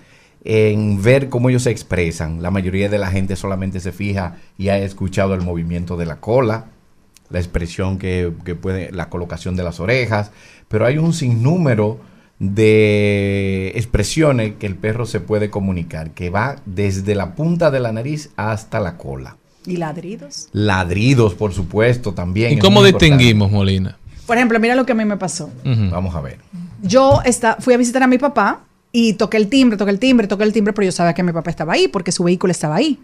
en ver cómo ellos se expresan. La mayoría de la gente solamente se fija y ha escuchado el movimiento de la cola, la expresión que, que puede, la colocación de las orejas, pero hay un sinnúmero de expresiones que el perro se puede comunicar, que va desde la punta de la nariz hasta la cola. ¿Y ladridos? Ladridos, por supuesto, también. ¿Y cómo importante. distinguimos, Molina? Por ejemplo, mira lo que a mí me pasó. Vamos a ver. Yo esta, fui a visitar a mi papá y toqué el timbre, toqué el timbre, toqué el timbre, pero yo sabía que mi papá estaba ahí porque su vehículo estaba ahí.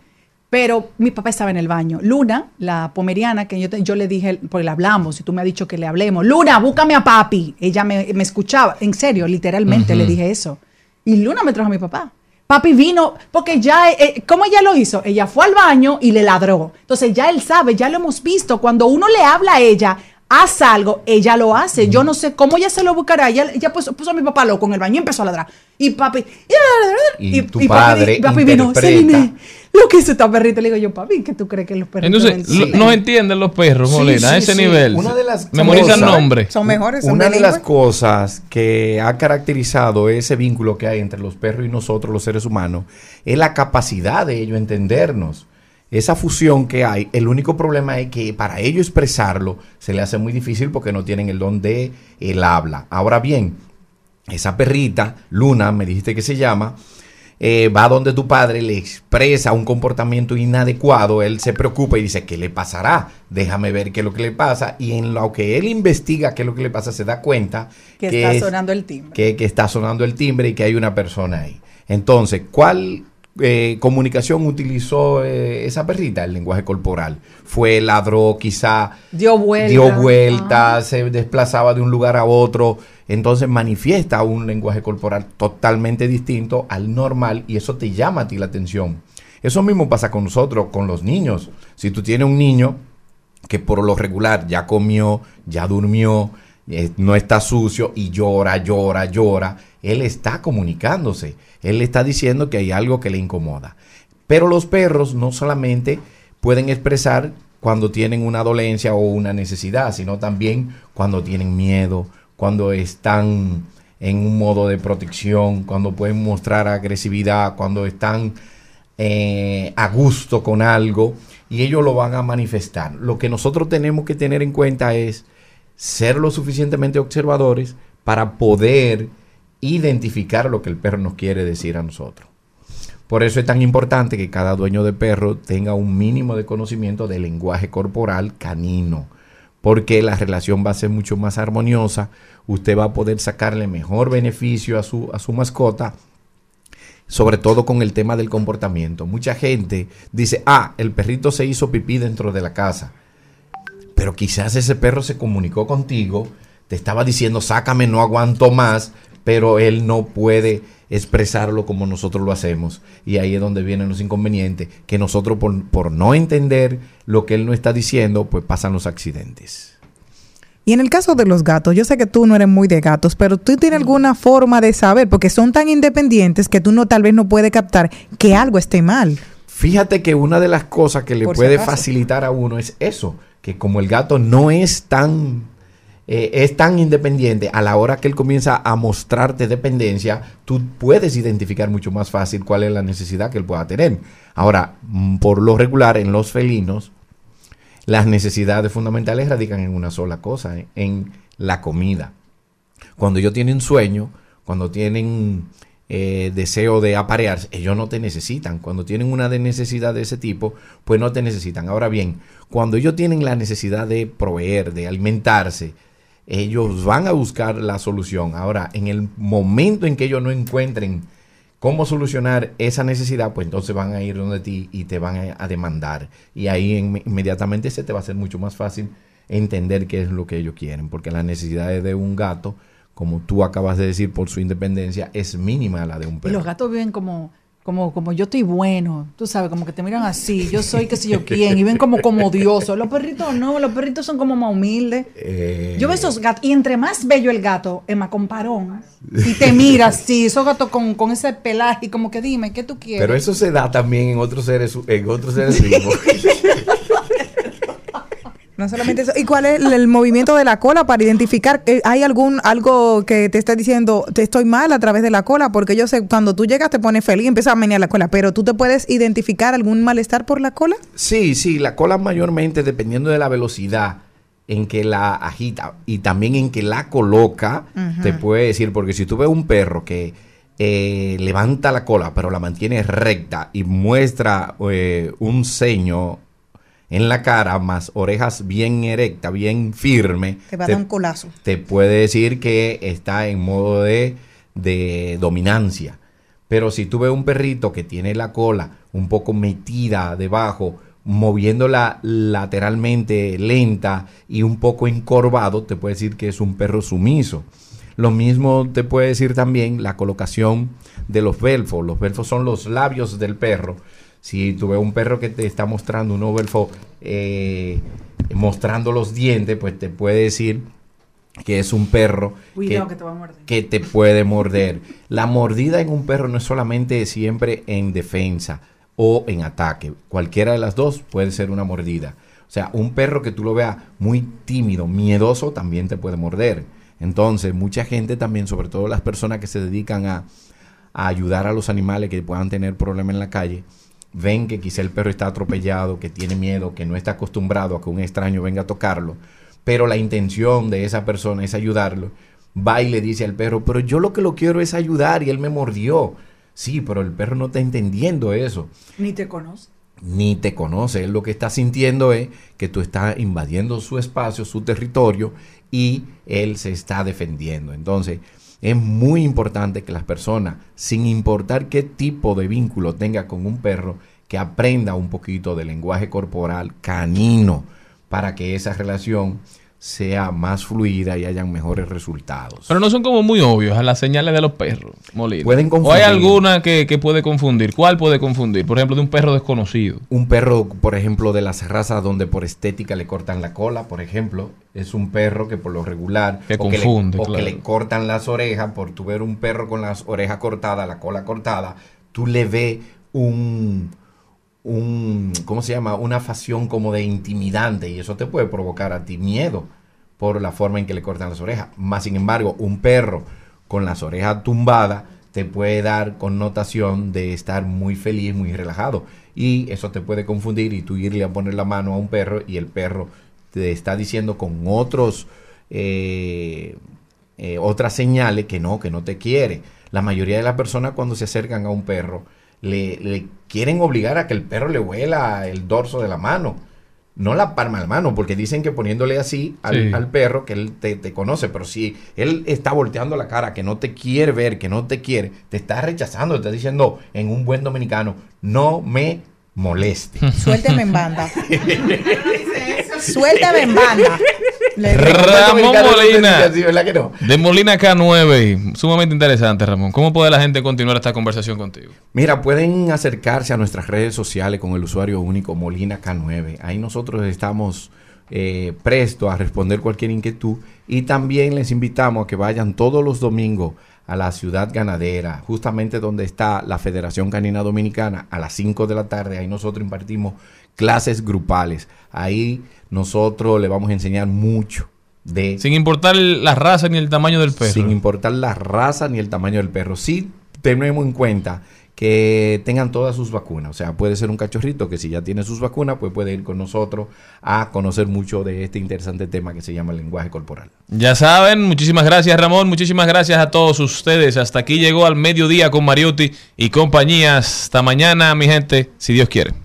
Pero mi papá estaba en el baño. Luna, la pomeriana, que yo, te- yo le dije, porque le hablamos, y tú me has dicho que le hablemos. Luna, búscame a papi. Ella me, me escuchaba. En serio, literalmente le dije eso. Y Luna me trajo a mi papá. Papi vino, porque ya, eh, ¿cómo ella lo hizo? Ella fue al baño y le ladró. Entonces ya él sabe, ya lo hemos visto. Cuando uno le habla a ella, haz algo, ella lo hace. Yo no sé cómo ella se lo buscará. Ella, ella puso, puso a mi papá loco en el baño y empezó a ladrar. Y papi, Y tu papi- padre papi, vino, interpreta. Celine, lo que hizo esta perrita. Le digo yo, papi, ¿qué tú crees que los perritos Entonces, no entienden los perros, Sí, Molina, a ese sí. nivel. Una de las Memorizan cosas- nombres. Son mejores, son Una de las cosas que ha caracterizado ese vínculo que hay entre los perros y nosotros, los seres humanos, es la capacidad de ellos entendernos. Esa fusión que hay, el único problema es que para ellos expresarlo se le hace muy difícil porque no tienen el don de el habla. Ahora bien, esa perrita, Luna, me dijiste que se llama, eh, va donde tu padre le expresa un comportamiento inadecuado, él se preocupa y dice, ¿qué le pasará? Déjame ver qué es lo que le pasa. Y en lo que él investiga qué es lo que le pasa, se da cuenta Que está es- sonando el timbre. que, que está sonando el timbre y que hay una persona ahí. Entonces, ¿cuál eh, comunicación utilizó eh, esa perrita? El lenguaje corporal. Fue ladró, quizá Dio vuelta. dio vuelta, se desplazaba de un lugar a otro. Entonces manifiesta un lenguaje corporal totalmente distinto al normal y eso te llama a ti la atención. Eso mismo pasa con nosotros, con los niños. Si tú tienes un niño que por lo regular ya comió, ya durmió, eh, no está sucio y llora, llora, llora, él está comunicándose. Él está diciendo que hay algo que le incomoda. Pero los perros no solamente pueden expresar cuando tienen una dolencia o una necesidad, sino también cuando tienen miedo, cuando están en un modo de protección, cuando pueden mostrar agresividad, cuando están eh, a gusto con algo y ellos lo van a manifestar. Lo que nosotros tenemos que tener en cuenta es ser lo suficientemente observadores para poder identificar lo que el perro nos quiere decir a nosotros. Por eso es tan importante que cada dueño de perro tenga un mínimo de conocimiento del lenguaje corporal canino, porque la relación va a ser mucho más armoniosa, usted va a poder sacarle mejor beneficio a su, a su mascota, sobre todo con el tema del comportamiento. Mucha gente dice, ah, el perrito se hizo pipí dentro de la casa, pero quizás ese perro se comunicó contigo, te estaba diciendo, sácame, no aguanto más, pero él no puede expresarlo como nosotros lo hacemos. Y ahí es donde vienen los inconvenientes, que nosotros por, por no entender lo que él nos está diciendo, pues pasan los accidentes. Y en el caso de los gatos, yo sé que tú no eres muy de gatos, pero tú tienes alguna forma de saber, porque son tan independientes que tú no tal vez no puedes captar que algo esté mal. Fíjate que una de las cosas que le Por puede facilitar a uno es eso, que como el gato no es tan eh, es tan independiente, a la hora que él comienza a mostrarte dependencia, tú puedes identificar mucho más fácil cuál es la necesidad que él pueda tener. Ahora, mm, por lo regular, en los felinos, las necesidades fundamentales radican en una sola cosa, eh, en la comida. Cuando ellos tienen sueño, cuando tienen eh, deseo de aparearse, ellos no te necesitan. Cuando tienen una de necesidad de ese tipo, pues no te necesitan. Ahora bien, cuando ellos tienen la necesidad de proveer, de alimentarse, ellos van a buscar la solución. Ahora, en el momento en que ellos no encuentren cómo solucionar esa necesidad, pues entonces van a ir donde ti y te van a, demandar. Y ahí en- inmediatamente se te va a hacer mucho más fácil entender qué es lo que ellos quieren, porque las necesidades de un gato, como tú acabas de decir, por su independencia, es mínima a la de un Y perro. los gatos viven como, como, como yo estoy bueno, tú sabes, como que te miran así, yo soy qué sé yo [LAUGHS] quién, y ven como como odiosos. Los perritos no, los perritos son como más humildes. Eh, Yo veo esos gatos, y entre más bello el gato, es más comparón. Y te mira así, esos gatos con, con ese pelaje, y como que dime, ¿qué tú quieres? Pero eso se da también en otros seres, en otros seres vivos. [LAUGHS] No solamente eso. ¿Y cuál es el, el movimiento de la cola para identificar? eh, ¿Hay algún algo que te esté diciendo, te estoy mal a través de la cola? Porque yo sé, cuando tú llegas te pones feliz y empiezas a menear la cola, pero tú te puedes identificar algún malestar por la cola? Sí, sí, la cola mayormente dependiendo de la velocidad en que la agita y también en que la coloca, te puede decir, porque si tú ves un perro que eh, levanta la cola pero la mantiene recta y muestra eh, un ceño en la cara, más orejas bien erecta, bien firme, Te va a dar un colazo. te puede decir que está en modo de, de dominancia. Pero si tú ves un perrito que tiene la cola un poco metida debajo, moviéndola lateralmente lenta y un poco encorvado, te puede decir que es un perro sumiso. Lo mismo te puede decir también la colocación de los belfos. Los belfos son los labios del perro. Si tú ves un perro que te está mostrando un belfo eh, mostrando los dientes, pues te puede decir que es un perro Cuidado te que te puede morder. La mordida en un perro no es solamente siempre en defensa o en ataque. Cualquiera de las dos puede ser una mordida. O sea, un perro que tú lo veas muy tímido, miedoso, también te puede morder. Entonces, mucha gente también, sobre todo las personas que se dedican a, a ayudar a los animales que puedan tener problemas en la calle, ven que quizá el perro está atropellado, que tiene miedo, que no está acostumbrado a que un extraño venga a tocarlo, pero la intención de esa persona es ayudarlo, va y le dice al perro, pero yo lo que lo quiero es ayudar y él me mordió. Sí, pero el perro no está entendiendo eso, Ni te conoce. ni te conoce, él lo que está sintiendo es que tú estás invadiendo su espacio, su territorio y él se está defendiendo. Entonces, es muy importante que las personas, sin importar qué tipo de vínculo tenga con un perro, que aprenda un poquito de lenguaje corporal canino para que esa relación sea más fluida y hayan mejores resultados. Pero no son como muy obvios a las señales de los perros, Molina. Pueden ¿O hay confundir. alguna que, que puede confundir? ¿Cuál puede confundir? Por ejemplo, de un perro desconocido. Un perro, por ejemplo, de las razas donde por estética le cortan la cola, por ejemplo, es un perro que por lo regular Que o, que, confunde, le, o claro. que le cortan las orejas, por tu ver un perro con las orejas cortadas, la cola cortada, tú le ves un, un, ¿cómo se llama? Una facción como de intimidante y eso te puede provocar a ti miedo por la forma en que le cortan las orejas. Más sin embargo, un perro con las orejas tumbadas te puede dar connotación de estar muy feliz, muy relajado. Y eso te puede confundir y tú irle a poner la mano a un perro y el perro te está diciendo con otros eh, eh, otras señales que no, que no te quiere. La mayoría de las personas cuando se acercan a un perro le, le quieren obligar a que el perro le huela el dorso de la mano. No la palma la mano, porque dicen que poniéndole así al, Sí. al perro que él te, te conoce, pero si él está volteando la cara, que no te quiere ver, que no te quiere, te está rechazando, te está diciendo en un buen dominicano, no me moleste. [LAUGHS] Suélteme en banda. [LAUGHS] Suéltame en banda. Ramón Molina. De Molina K9. Sumamente interesante, Ramón. ¿Cómo puede la gente continuar esta conversación contigo? Mira, pueden acercarse a nuestras redes sociales con el usuario único Molina K9. Ahí nosotros estamos eh, prestos a responder cualquier inquietud y también les invitamos a que vayan todos los domingos a la ciudad ganadera, justamente donde está la Federación Canina Dominicana, a las 5 de la tarde. Ahí nosotros impartimos clases grupales. Ahí nosotros le vamos a enseñar mucho de... Sin importar la raza ni el tamaño del perro. Sin importar la raza ni el tamaño del perro. Sí tenemos en cuenta que tengan todas sus vacunas. O sea, puede ser un cachorrito que si ya tiene sus vacunas, pues puede ir con nosotros a conocer mucho de este interesante tema que se llama el lenguaje corporal. Ya saben, muchísimas gracias Ramón, muchísimas gracias a todos ustedes. Hasta aquí llegó al mediodía con Mariotti y compañía. Hasta mañana, mi gente, si Dios quiere.